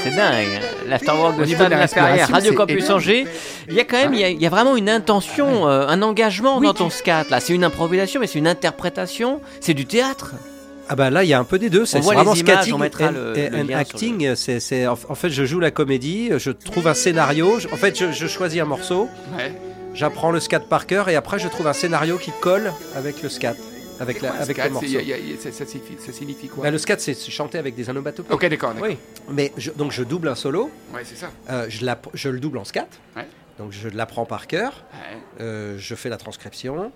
C'est dingue. L'afterwork de Stan de la Laferrière, Radio Campus. Angers. Il y a quand même, il y a, il y a vraiment une intention, euh, un engagement dans ton scat. Là, c'est une improvisation, mais c'est une interprétation. C'est du théâtre. Ah bah là, il y a un peu des deux. C'est voit vraiment les images, skating on mettra and- acting. C'est, c'est- en en fait, je joue la comédie, je trouve un scénario. je- En fait, je, je choisis un morceau, Ouais. j'apprends le scat par cœur et après, je trouve un scénario qui colle avec le scat, avec, la, avec Scat, le morceau. y a- y a- ça, ça signifie, ça signifie quoi? Bah, le scat, c'est chanter avec des onomatopées. Ok, d'accord. Oui. Mais je- donc, je double un solo, Ouais, c'est ça. euh, je, l'app- je le double en scat. Ouais. Donc, je l'apprends par cœur, Ouais, euh, je fais la transcription. ouais.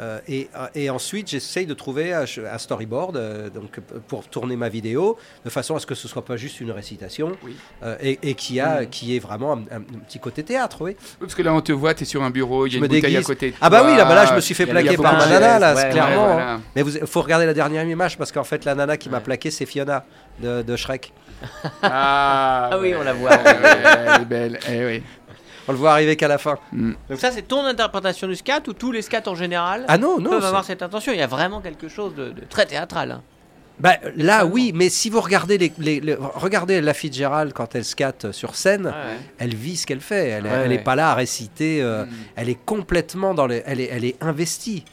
Euh, et, et ensuite, j'essaye de trouver un, storyboard euh, donc, pour tourner ma vidéo, de façon à ce que ce soit pas juste une récitation, Oui. euh, et, et qui a, Mm. qui est vraiment un, un petit côté théâtre, oui. Oui, Parce que là, on te voit, tu es sur un bureau, il y a Je une me bouteille à côté. de Ah bah oui, là, bah là, je me suis fait plaquer par ma nana, là, Ouais, clairement. Ouais, hein. voilà. Mais il faut regarder la dernière image, parce qu'en fait, la nana qui m'a plaqué, c'est Fiona de, de Shrek. Ah, Ah oui, ouais. on la voit. Ouais, ouais, elle est belle. Eh oui. On le voit arriver qu'à la fin. Mm. Donc ça, c'est ton interprétation du scat ou tous les scats en général Ah non, non. peuvent avoir cette intention. Il y a vraiment quelque chose de, de très théâtral. hein. Bah, là, oui, mais si vous regardez les, les- les- regardez la Fitzgerald quand elle scatte sur scène, Ouais, ouais. elle vit ce qu'elle fait. Elle, Ouais, elle est ouais. pas là à réciter. euh, Mm. elle est complètement dans les, elle est, elle est investie.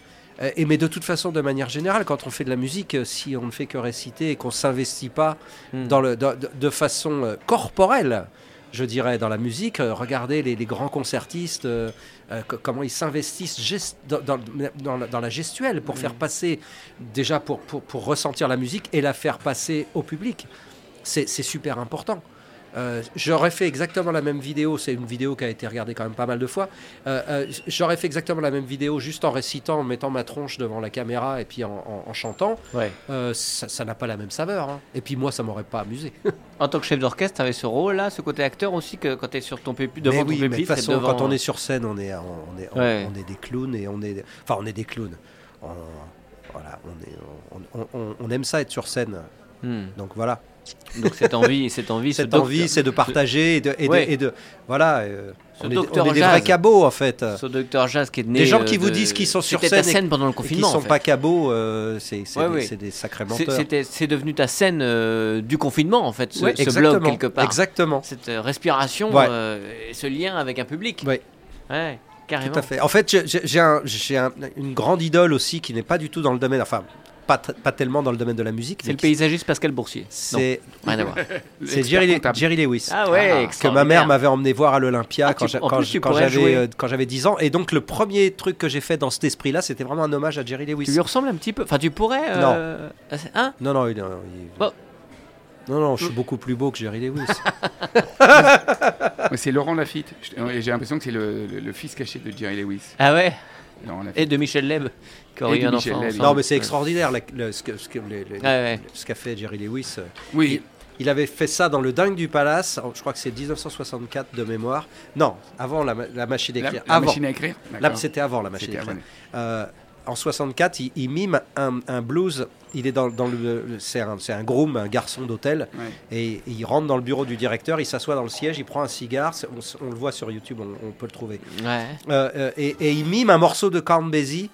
Euh, et mais de toute façon, de manière générale, quand on fait de la musique, euh, si on ne fait que réciter et qu'on s'investit pas Mm. dans le, de, façon euh, corporelle, je dirais, dans la musique, euh, regardez les, les grands concertistes, euh, euh, co- comment ils s'investissent dans, dans- dans la- dans la gestuelle pour faire passer, déjà pour, pour, pour ressentir la musique et la faire passer au public. C'est super important. Euh, j'aurais fait exactement la même vidéo, c'est une vidéo qui a été regardée quand même pas mal de fois. Euh, euh, j'aurais fait exactement la même vidéo juste en récitant, en mettant ma tronche devant la caméra et puis en, en- en chantant. Ouais. Ça n'a pas la même saveur. hein. Et puis moi, ça m'aurait pas amusé. En tant que chef d'orchestre, tu avais ce rôle-là, ce côté acteur aussi, que quand tu es sur ton Mais devant ton oui, mais de pupitre toute et façon, devant... quand on est sur scène, on est, on est, on, Ouais. on est des clowns et on est, enfin, on est des clowns. On, voilà, on, est, on, on- on- on aime ça être sur scène. Hmm. Donc voilà. Donc cette envie, cette envie, ce Cette envie, c'est de partager et de, et de- Ouais. et de- voilà. euh, Ce on, est, docteur on est des jazz. vrais cabots en fait. Ce docteur Jazz qui est né. Des gens qui euh, vous disent qu'ils sont sur scène scène pendant le Et qui confinement. sont en fait. pas cabots, euh, c'est Ouais, des, ouais. des sacrés menteurs. C'est devenu ta scène euh, du confinement en fait, ce, ce blog quelque part. Exactement. Cette euh, respiration et ce lien avec un public. Ouais. Ouais, carrément. Tout à fait. En fait, j'ai- j'ai j'ai un- j'ai un- une grande idole aussi qui n'est pas du tout dans le domaine, enfin, pas, tellement dans le domaine de la musique. C'est le paysagiste Pascal Boursier. Non, C'est rien à voir. c'est L'expert Jerry, Lewis. Ah ouais, Ah, que ma mère m'avait emmené voir à l'Olympia Ah, quand j'avais jouer. euh, quand j'avais 10 ans. Et donc, le premier truc que j'ai fait dans cet esprit-là, c'était vraiment un hommage à Jerry Lewis. Tu lui ressembles un petit peu. Enfin, tu pourrais. euh, Hein? Non, non, il, il- Bon. Non, non, je suis beaucoup plus beau que Jerry Lewis. C'est Laurent Lafitte. J'ai l'impression que c'est le, le- le fils caché de Jerry Lewis. Ah ouais? Laurent Lafitte. Et de Michel Leb, qui aurait eu un enfant. Non, mais c'est extraordinaire la- le- ce Ouais, ouais. qu'a fait Jerry Lewis. Oui, Il avait fait ça dans le dingue du palace, je crois que c'est 1964 de mémoire. Non, avant la, ma- la machine la, d'écrire. la Avant. machine à écrire. Là, c'était avant la machine C'était d'écrire. avant. Euh, en 64, il, il mime un, un blues. Il est dans, dans le, c'est un, groom, un garçon d'hôtel, Ouais. et il rentre dans le bureau du directeur. Il s'assoit dans le siège, il prend un cigare. On, le voit sur YouTube, on, on peut le trouver. Ouais. Euh, euh, et, et il mime un morceau de Count Basie.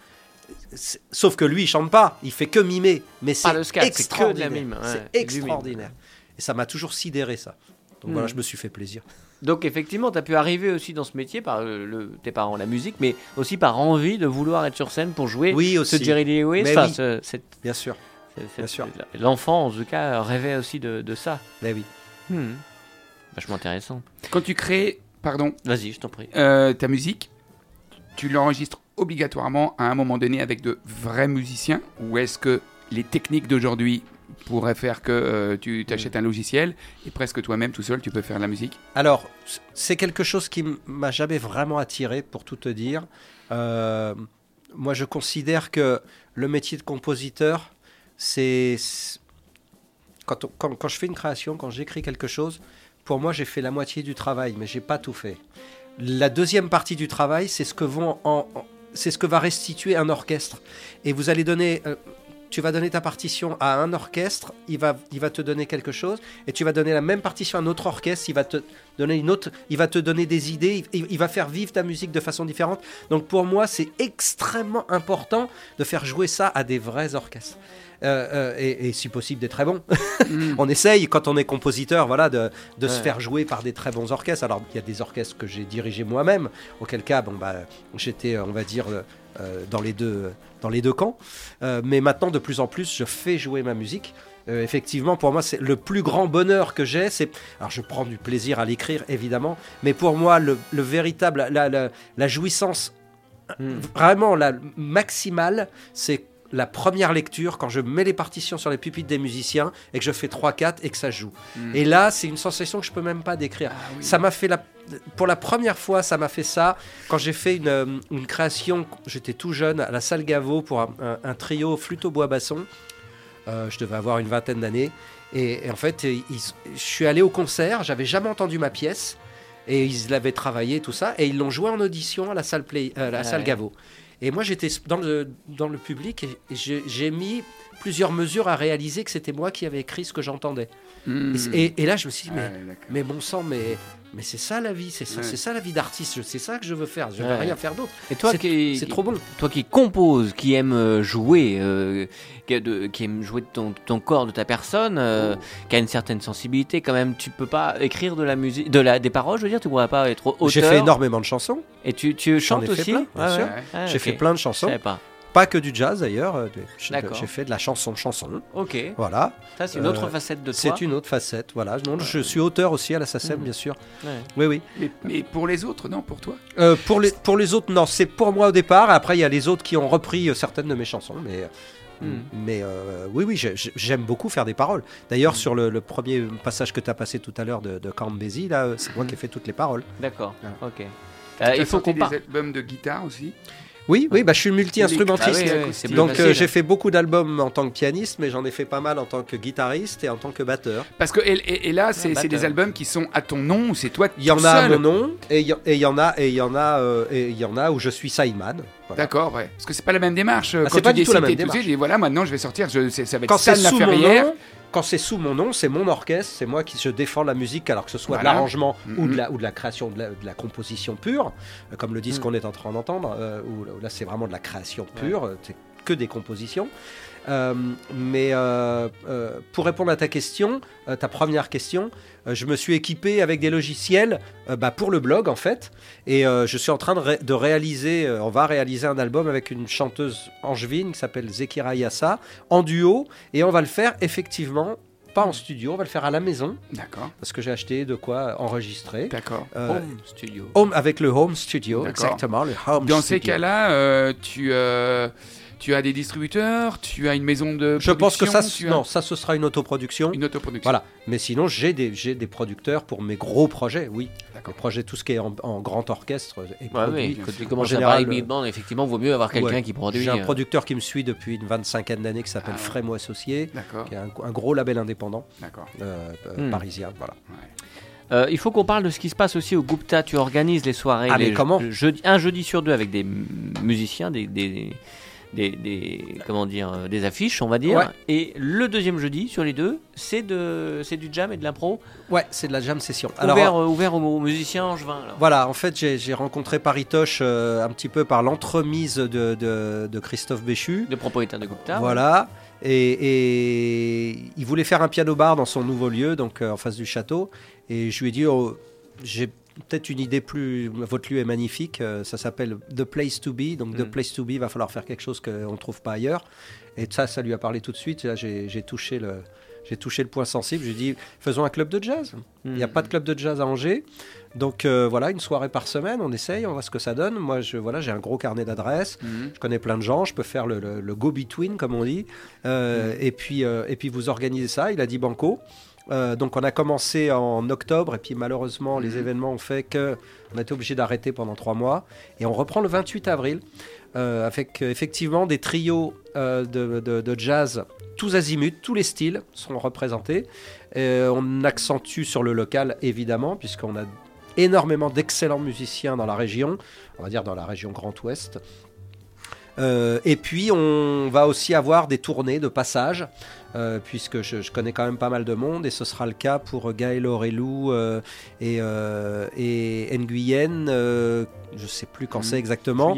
Sauf que lui, il chante pas. Il fait que mimer. Mais c'est extraordinaire. ouais, c'est extraordinaire. Et ça m'a toujours sidéré ça. Donc Hmm. voilà, je me suis fait plaisir. Donc effectivement, tu as pu arriver aussi dans ce métier par le, le- tes parents, la musique, mais aussi par envie de vouloir être sur scène pour jouer Oui ce aussi. Jerry Lee Lewis. Mais Enfin, oui. ce- cette- Bien sûr. cette- Bien sûr. L'enfant, en tout cas, rêvait aussi de, de ça. Mais oui. Hmm. Vachement intéressant. Quand tu crées, pardon, Vas-y, je t'en prie. euh, ta musique, tu l'enregistres obligatoirement à un moment donné avec de vrais musiciens ou est-ce que les techniques d'aujourd'hui pourraient faire que euh, tu t'achètes un logiciel et presque toi-même tout seul tu peux faire de la musique? Alors, c'est quelque chose qui m'a jamais vraiment attiré, pour tout te dire. Euh, moi, je considère que le métier de compositeur, c'est. quand, quand je fais une création, quand j'écris quelque chose, pour moi, j'ai fait la moitié du travail, mais j'ai pas tout fait. La deuxième partie du travail, c'est ce que vont c'est ce que va restituer un orchestre. Et vous allez donner. euh, tu vas donner ta partition à un orchestre, il va, il va te donner quelque chose, et tu vas donner la même partition à un autre orchestre, il va te donner une autre, il va te donner des idées, il, il va faire vivre ta musique de façon différente. Donc pour moi, c'est extrêmement important de faire jouer ça à des vrais orchestres. Euh, euh, et, et si possible des très bons. Mm. on essaye quand on est compositeur, voilà, de, de se faire jouer par des très bons orchestres. Alors il y a des orchestres que j'ai dirigés moi-même, auquel cas, bon bah, j'étais, euh, on va dire, euh, dans les deux, dans les deux camps. Euh, mais maintenant, de plus en plus, je fais jouer ma musique. Euh, effectivement, pour moi, c'est le plus grand bonheur que j'ai. C'est, alors, je prends du plaisir à l'écrire, évidemment, mais pour moi, le, le véritable, la, la, la jouissance Hmm. vraiment la maximale, c'est la première lecture quand je mets les partitions sur les pupitres des musiciens et que je fais 3-4 et que ça joue. Mm. Et là, c'est une sensation que je peux même pas décrire. Ah oui. Ça m'a fait la pour la première fois, ça m'a fait ça quand j'ai fait une, euh, une création. J'étais tout jeune à la salle Gaveau pour un, un- un trio flûte au bois basson. Euh, je devais avoir une vingtaine d'années. Et, et en fait, je suis allé au concert. J'avais jamais entendu ma pièce. Et ils l'avaient travaillé, tout ça. Et ils l'ont joué en audition à la salle, Play, euh, la Ah salle ouais. Gaveau. Et moi, j'étais dans le, dans le public et, j'ai mis plusieurs mesures à réaliser que c'était moi qui avais écrit ce que j'entendais. Mm. Et, là, je me suis dit, mais, Ouais, mais bon sang, mais, mais c'est ça la vie, c'est ça, Ouais. c'est ça la vie d'artiste, je- c'est ça que je veux faire, je veux Ouais. rien faire d'autre. Et toi C'est- qui, C'est trop bon. toi qui compose, qui aime euh, jouer, euh, qui, a de- qui aime jouer de ton, ton corps, de ta personne, euh, qui a une certaine sensibilité, quand même, tu peux pas écrire de la musique, de la, des paroles, je veux dire, tu pourrais pas être auteur. J'ai fait énormément de chansons, Et tu, tu chantes aussi bien Ouais. Ah, j'ai fait plein de Je chansons, savais pas. Pas que du jazz d'ailleurs, euh, j'ai fait de la chanson chanson, Ok. voilà. Ça, c'est une autre Euh, facette de toi. C'est une autre facette, voilà. Non, je suis auteur aussi à la SACEM, Mhm. bien sûr. Ouais. Oui, oui. Mais, mais pour les autres, non, pour toi Euh, pour, les, pour les autres, non, c'est pour moi au départ. Après, il y a les autres qui ont repris certaines de mes chansons. Mais, Hmm. mais euh, oui, oui, j'ai- j'ai- j'aime beaucoup faire des paroles. D'ailleurs, sur le, le premier passage que tu as passé tout à l'heure de, de là, c'est moi qui ai fait toutes les paroles. D'accord. Ah. Ok. Euh, il faut qu'on parle. des albums de guitare aussi Oui, oui, bah, je suis multi-instrumentiste. Ah oui, oui, Donc, euh, j'ai fait beaucoup d'albums en tant que pianiste, mais j'en ai fait pas mal en tant que guitariste et en tant que batteur. Parce que et, et- et là, c'est des albums qui sont à ton nom ou c'est toi Il y en a à mon nom et il y, en a et il y en a euh, et il y en a où je suis sideman. Voilà. D'accord, ouais. Parce que c'est pas la même démarche. euh, Ah, c'est pas tu du tout la même t'es- tu sais, démarche. dis, voilà, maintenant je vais sortir, je, ça va être quand c'est sous mon nom, quand c'est sous mon nom, c'est mon orchestre, c'est moi qui je défends la musique, alors que ce soit Voilà. de l'arrangement ou, Mhm. de la, ou de la création, de la, de la composition pure, euh, comme le disque Mhm. qu'on est en train d'entendre, euh, où, où là c'est vraiment de la création pure, euh, c'est que des compositions. Euh, mais euh, euh, pour répondre à ta question, ta première question, je me suis équipé avec des logiciels bah, pour le blog en fait, et je suis en train de, ré- de réaliser, on va réaliser un album avec une chanteuse angevine qui s'appelle Zekira Yassa en duo, et on va le faire effectivement pas en studio, on va le faire à la maison D'accord, parce que j'ai acheté de quoi enregistrer. d'accord. Euh, Home studio. home avec le home studio, exactement le home Dans ces cas-là, euh, tu, euh, tu as des distributeurs, tu as une maison de Je pense que ça, production, as non, ça ce sera une autoproduction. une autoproduction. Voilà. Mais sinon, j'ai des, j'ai des producteurs pour mes gros projets, oui. D'accord. Les projets, tout ce qui est en, en grand orchestre est Ouais, produit. oui, quand tu commences En à parler général, de big band, effectivement, vaut mieux avoir quelqu'un ouais. qui produit. J'ai un euh, producteur qui me suit depuis une 25 d'années qui s'appelle Ah. Frémo Associé, D'accord, qui est un, un gros label indépendant d'accord. euh, euh, Hmm. parisien. Voilà. Euh, il faut qu'on parle de ce qui se passe aussi au Gupta. Tu organises les soirées Ah, mais comment je- un jeudi sur deux avec des musiciens, des, des, des, des- comment dire, euh, des affiches, on va dire. Ouais. Et le deuxième jeudi sur les deux, c'est de, c'est du jam et de l'impro, Ouais, c'est de la jam session. Alors, ouvert, euh, ouvert aux, aux musiciens angevins. alors. Voilà, en fait, j'ai rencontré Paritoche euh, un petit peu par l'entremise de, de- de Christophe Béchu. De propriétaire de Gupta. Voilà. Et, et il voulait faire un piano bar dans son nouveau lieu, donc euh, en face du château. Et je lui ai dit, oh, j'ai peut-être une idée plus. Votre lieu est magnifique. euh, ça s'appelle The Place to Be. Donc, The Mm. Place to Be, il va falloir faire quelque chose qu'on ne trouve pas ailleurs. Et ça, ça lui a parlé tout de suite. Là, j'ai touché le. J'ai touché le point sensible. J'ai dit, faisons un club de jazz. Il n'y a Mhm. pas de club de jazz à Angers. Donc euh, voilà, une soirée par semaine, on essaye, on voit ce que ça donne. Moi, je, voilà, j'ai un gros carnet d'adresses. Mhm. Je connais plein de gens, je peux faire le, le- le go-between, comme on dit. Euh, et, puis, euh, et puis vous organisez ça. Il a dit Banco. Euh, donc on a commencé en octobre et puis malheureusement les Mhm. événements ont fait que on a été obligé d'arrêter pendant trois mois et on reprend le 28 avril euh, avec euh, effectivement des trios euh, de, de- de jazz tous azimuts, tous les styles sont représentés. On accentue sur le local évidemment puisqu'on a énormément d'excellents musiciens dans la région, on va dire dans la région Grand Ouest. Et puis on va aussi avoir des tournées de passage, euh, puisque je, je connais quand même pas mal de monde, et ce sera le cas pour Gaël Aurelou euh, et, euh, et Nguyen. euh, je sais plus quand Mhm. c'est exactement.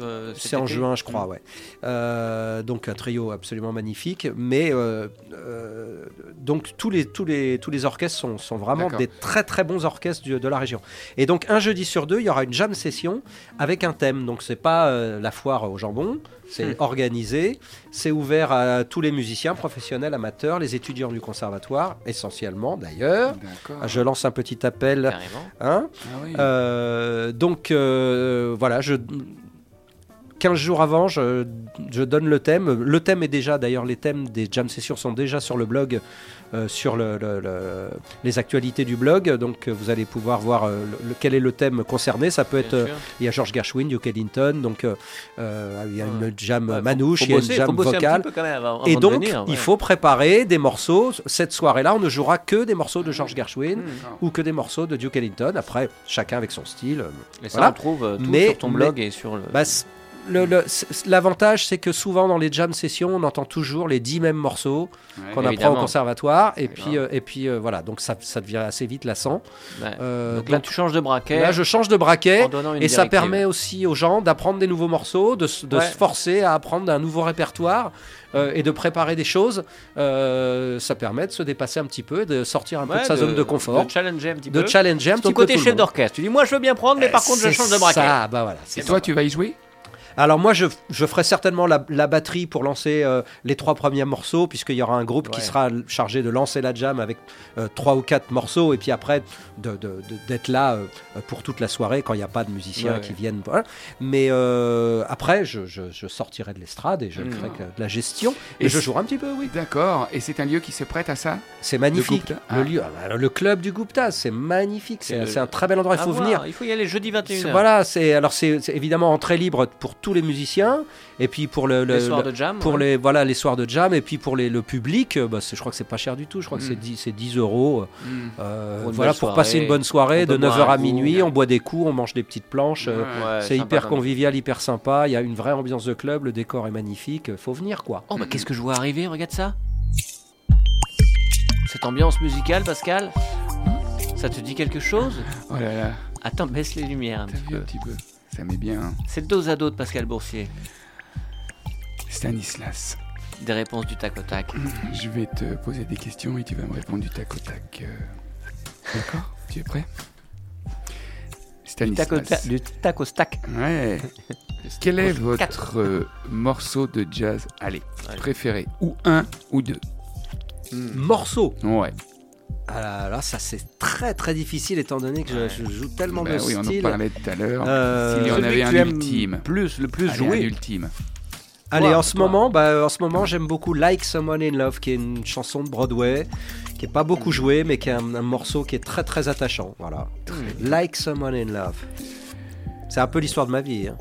Euh, C'est en juin, je crois, ouais. Euh, donc un trio absolument magnifique, mais euh, euh, donc tous les tous les tous les orchestres sont, sont vraiment des très très bons orchestres du- de la région. Et donc un jeudi sur deux, il y aura une jam session avec un thème. Donc c'est pas euh, la foire au jambon, c'est Hmm. organisé, c'est ouvert à tous les musiciens professionnels, amateurs, les étudiants du conservatoire, essentiellement d'ailleurs. Je lance un petit appel. Carrément. Hein Ah oui. euh, donc euh, voilà, je 15 jours avant, je, je donne le thème. Le thème est déjà, d'ailleurs, les thèmes des jam sessions sont déjà sur le blog, euh, sur le- le- le- les actualités du blog. Donc euh, vous allez pouvoir voir euh, quel est le thème concerné. Ça peut être, euh, il y a George Gershwin, Duke Ellington, donc il y a une jam Ouais, manouche, il y a une bosser- jam un vocale. même avant- Et avant donc, venir, il faut préparer des morceaux. Cette soirée-là, on ne jouera que des morceaux de George Gershwin Hmm. ou que des morceaux de Duke Ellington. Après, chacun avec son style. Et ça, Voilà. on trouve tout Mais- sur ton mais- blog et sur le. Bah, L'avantage, c'est que souvent dans les jam sessions, on entend toujours les 10 mêmes morceaux Ouais. qu'on apprend au conservatoire. Et puis, euh, et puis euh, voilà, donc ça, ça devient assez vite lassant. Ouais. Euh, donc là, donc, tu changes de braquet. là, je change de braquet. Et ça permet aussi aux gens d'apprendre des nouveaux morceaux, de, de Ouais. se forcer à apprendre un nouveau répertoire euh, et de préparer des choses. Euh, ça permet de se dépasser un petit peu, et de sortir un peu de sa zone de confort, De challenger un petit de peu. challenger un C'est petit ton peu côté chef d'orchestre. Tu dis, moi, je veux bien prendre, mais par contre, je change de braquet. Ça, bah voilà. Et toi, tu vas y jouer? Alors moi, je, je ferai certainement la, la batterie pour lancer euh, les trois premiers morceaux, puisqu'il y aura un groupe qui sera chargé de lancer la jam avec euh, trois ou quatre morceaux, et puis après de- de- de- d'être là euh, pour toute la soirée quand il n'y a pas de musiciens Ouais, qui ouais. viennent. voilà. Mais après, je, je- je sortirai de l'estrade et je Mm. ferai de la gestion, et, Et je jouerai un petit peu, oui. D'accord. Et c'est un lieu qui se prête à ça? C'est magnifique. Le, Ah. lieu, ah, le club du Gupta, c'est magnifique. C'est un très bel endroit, il faut voir, venir. Il faut y aller jeudi 21h. C'est- Voilà, c'est alors c'est évidemment entrée libre pour tous les musiciens et puis pour le, le- Les soirs le- de jam. pour ouais. les voilà les soirs de jam et puis pour les, le public, euh, bah, je crois que c'est pas cher du tout. Je crois que Mm. c'est 10, c'est 10 euros. Euh, Pour une voilà pour passer une bonne soirée de peut boire 9h à minuit. On boit des coups, on mange des petites planches. euh, Ouais, c'est hyper convivial, hyper sympa. Il y a une vraie ambiance de club. Le décor est magnifique. euh, Faut venir quoi. Oh, bah qu'est-ce que je vois arriver Regarde ça. Cette ambiance musicale, Pascal Ça te dit quelque chose? Oh là là, Attends, baisse les lumières un petit peu Ça met bien. hein. C'est dos à dos de Pascal Boursier. Stanislas, Des réponses du tac au tac. je vais te poser des questions et tu vas me répondre du tac au tac. euh. D'accord? Tu es prêt? Du tac au, ta- Stanislas. du tac au stack. Ouais. Quel est votre euh, morceau de jazz, allez, Allez. préféré Ou un ou deux? Morceau. Ouais. Ah là, là, ça c'est très très difficile étant donné que je, je joue tellement Bah de oui, on en parlait tout à l'heure. Euh, S'il y en Celui avait un ultime. Plus, le plus Allez, joué. un ultime. Allez, en ce moment, bah, en ce moment, j'aime beaucoup Like Someone in Love, qui est une chanson de Broadway, qui est pas beaucoup jouée, mais qui est un, un morceau qui est très très attachant. Voilà. Like Someone in Love. C'est un peu l'histoire de ma vie. hein.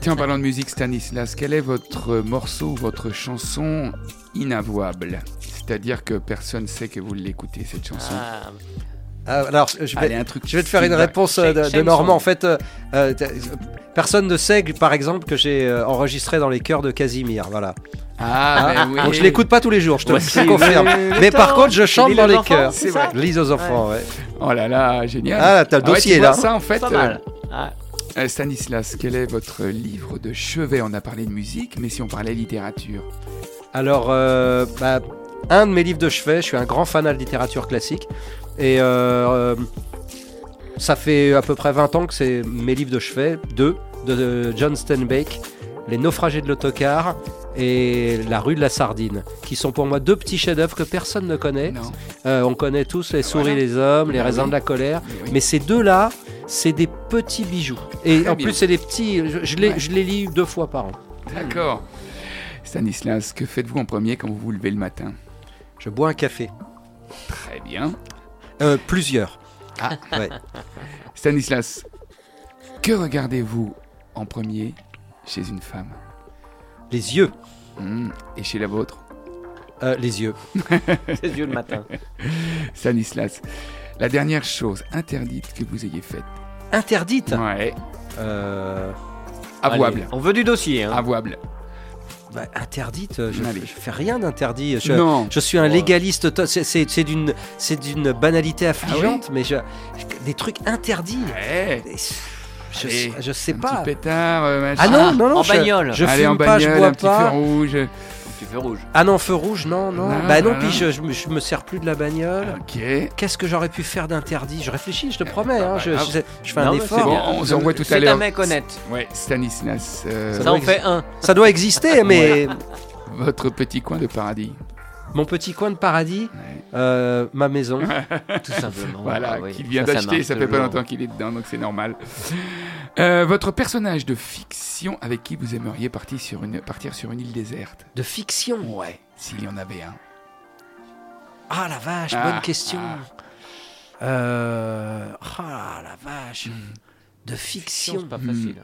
Tiens, en parlant de musique, Stanislas, quel est votre morceau votre chanson inavouable? C'est-à-dire que personne ne sait que vous l'écoutez, cette chanson. Ah, Ah, alors, je vais, Allez, un truc. je vais te faire une réponse euh, de. Normand. En fait, euh, euh, personne ne sait, par exemple, que j'ai enregistré dans les chœurs de Casimir. Voilà. Ah, ben oui. Donc, je l'écoute pas tous les jours, je te le confirme. Mais par contre, je chante dans les chœurs. c'est ça Lise aux enfants, ouais. Oh là là, génial. Ah, t'as le ouais, dossier, tu là. vois, Ça, en fait, pas mal. Ah, euh, Stanislas, quel est votre livre de chevet? On a parlé de musique, mais si on parlait littérature Alors, euh, bah, un de mes livres de chevet, je suis un grand fanat de littérature classique. Et euh, euh, ça fait à peu près 20 ans que c'est mes livres de chevet, deux, de John Steinbeck, Les naufragés de l'autocar et La rue de la Sardine, qui sont pour moi deux petits chefs-d'œuvre que personne ne connaît. Euh, on connaît tous Les souris, Voilà. les hommes, Les Bah raisins oui. de la colère. Mais oui. Mais ces deux-là, c'est des petits bijoux. Et Très en bien. plus, c'est des petits. Je, je les, Ouais. je les lis deux fois par an. D'accord. Stanislas, que faites-vous en premier quand vous vous levez le matin? Je bois un café. Très bien. Euh, plusieurs. Ah. Ouais. Stanislas, que regardez-vous en premier chez une femme? Les yeux. Hmm, Et chez la vôtre? Euh, les yeux. ses yeux le matin. Stanislas, la dernière chose interdite que vous ayez faite Interdite? Ouais. Euh, avouable. Allez, on veut du dossier. hein. Avouable. Bah, interdite, je, je fais rien d'interdit. Je, Non. je suis un légaliste. to- c'est- C'est c'est d'une c'est d'une banalité affligeante, mais je, des trucs interdits. Ouais. Je, Allez, je sais un pas. petit pétard, euh, machin. Ah non, non, non. en je, bagnole. Je Allez, fume en pas, je bagnole, bois un petit feu pas. rouge. Tu fais rouge. Ah non, feu rouge, non, non. Non, bah non, puis je, je, me- je me sers plus de la bagnole. Ok. Qu'est-ce que j'aurais pu faire d'interdit? Je réfléchis, je te promets. pas hein, je, je, je fais Non, un effort. Bon, on s'envoie tout à C'est un l'heure. mec honnête. Ouais, Stanislas, euh, Ça en fait un. Ça doit exister, mais votre petit coin de paradis. mon petit coin de paradis, Ouais. euh, ma maison. Tout simplement. Voilà, Ah oui, qu'il vient ça, ça d'acheter, marche ça, fait pas longtemps qu'il est dedans, donc c'est normal. Euh, votre personnage de fiction avec qui vous aimeriez partir sur une, partir sur une île déserte? De fiction? Ouais, s'il y en avait un. Ah la vache, Ah, bonne question. Euh, Ah la vache. De Fiction, fiction. c'est pas Hmm. facile.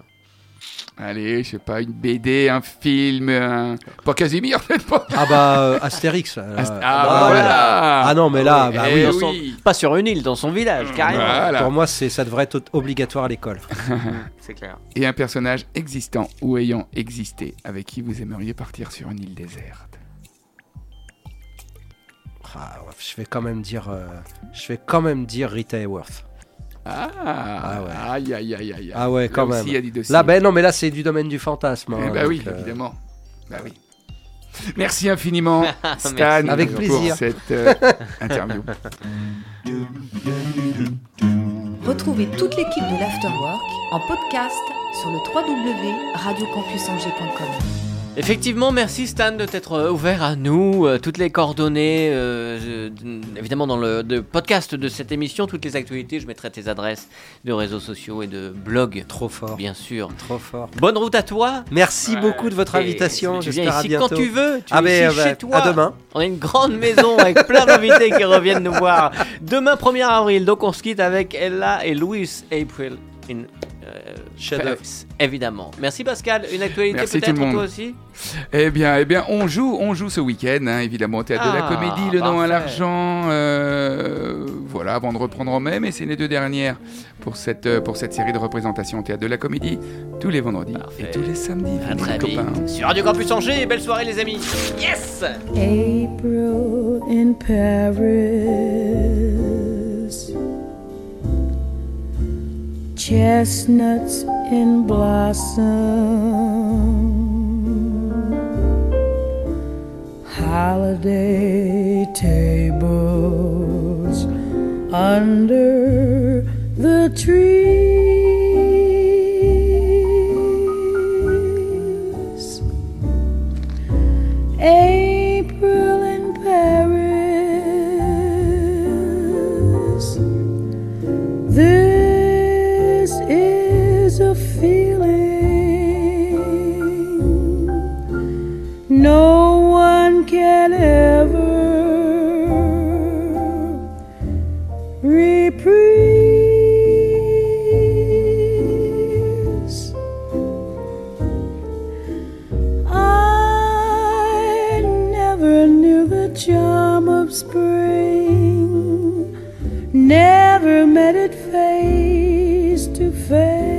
Allez, je sais pas, une BD, un film, un... pas Casimir, peut-être pas. Ah bah euh, Astérix. là. Ah, Ah, bah voilà. Ah non, mais là, bah Eh oui. Dans son- oui. Pas sur une île, dans son village, carrément. Voilà. Pour moi, c'est ça devrait être obligatoire à l'école. C'est clair. Et un personnage existant ou ayant existé avec qui vous aimeriez partir sur une île déserte. Ah, je vais quand même dire, euh, je vais quand même dire Rita Hayworth. Ah, Ah ouais. aïe, aïe, aïe, aïe. Ah ouais, Là quand aussi, même. il y a du dossier. Là, ben non, mais là, c'est du domaine du fantasme. Eh hein, donc, oui, euh, évidemment. Bah oui. Merci infiniment, Stan, Merci. Avec pour plaisir. cette euh, interview. Retrouvez toute l'équipe de l'Afterwork en podcast sur le www.radiocampusangers.com. Effectivement, merci Stan de t'être euh, ouvert à nous. Euh, toutes les coordonnées, euh, évidemment dans le podcast de cette émission, toutes les actualités, je mettrai tes adresses de réseaux sociaux et de blog, Trop fort. bien sûr. Trop fort. Bonne route à toi. Merci beaucoup de votre invitation. tu viens à ici bientôt. quand tu veux. Tu Ah, es mais, ici euh, chez toi. à demain. On a une grande maison avec plein d'invités qui reviennent nous voir. Demain 1er avril, donc on se quitte avec Ella et Louis April in euh, Chef-d'œuvre. Évidemment. Merci Pascal. Une actualité peut-être toi aussi Eh bien, eh bien, on joue, on joue ce week-end, hein, évidemment, au théâtre de la Ah, Comédie, le nom à l'argent. euh, voilà, avant de reprendre en mai, mais c'est les deux dernières pour cette euh, pour cette série de représentations au théâtre de la Comédie, tous les vendredis Parfait. et tous les samedis. À très les vite. copains. Sur Radio Campus Angers. Belle soirée les amis. Yes April in Paris, chestnuts in blossom, holiday tables under the trees. Of spring, never met it face to face.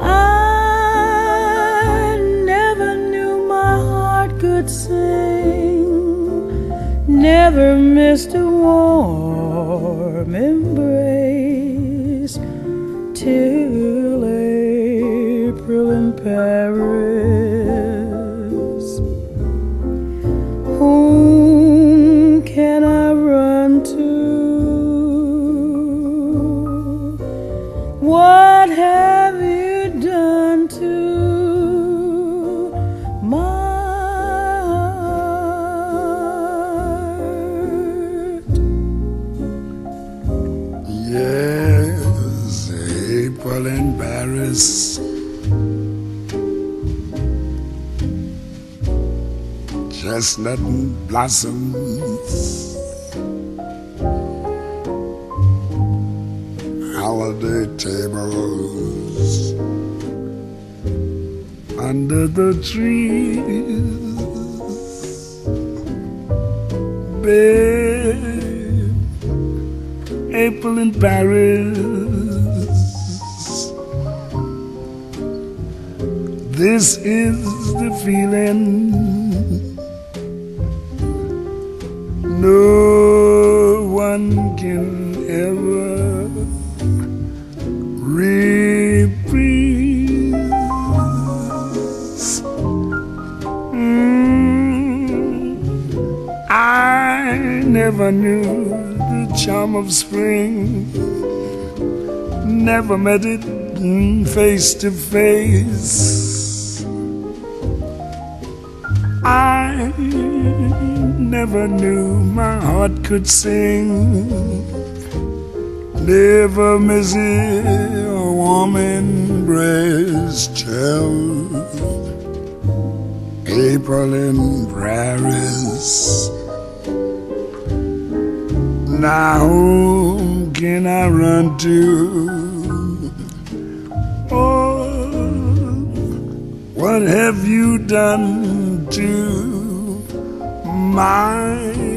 I never knew my heart could sing, never missed a warm Chestnut blossoms. Holiday tables under the trees. Never knew the charm of spring, never met it face to face. I never knew my heart could sing. Never miss it, a warm embrace till April in Paris. Now whom can I run to? Oh, what have you done to my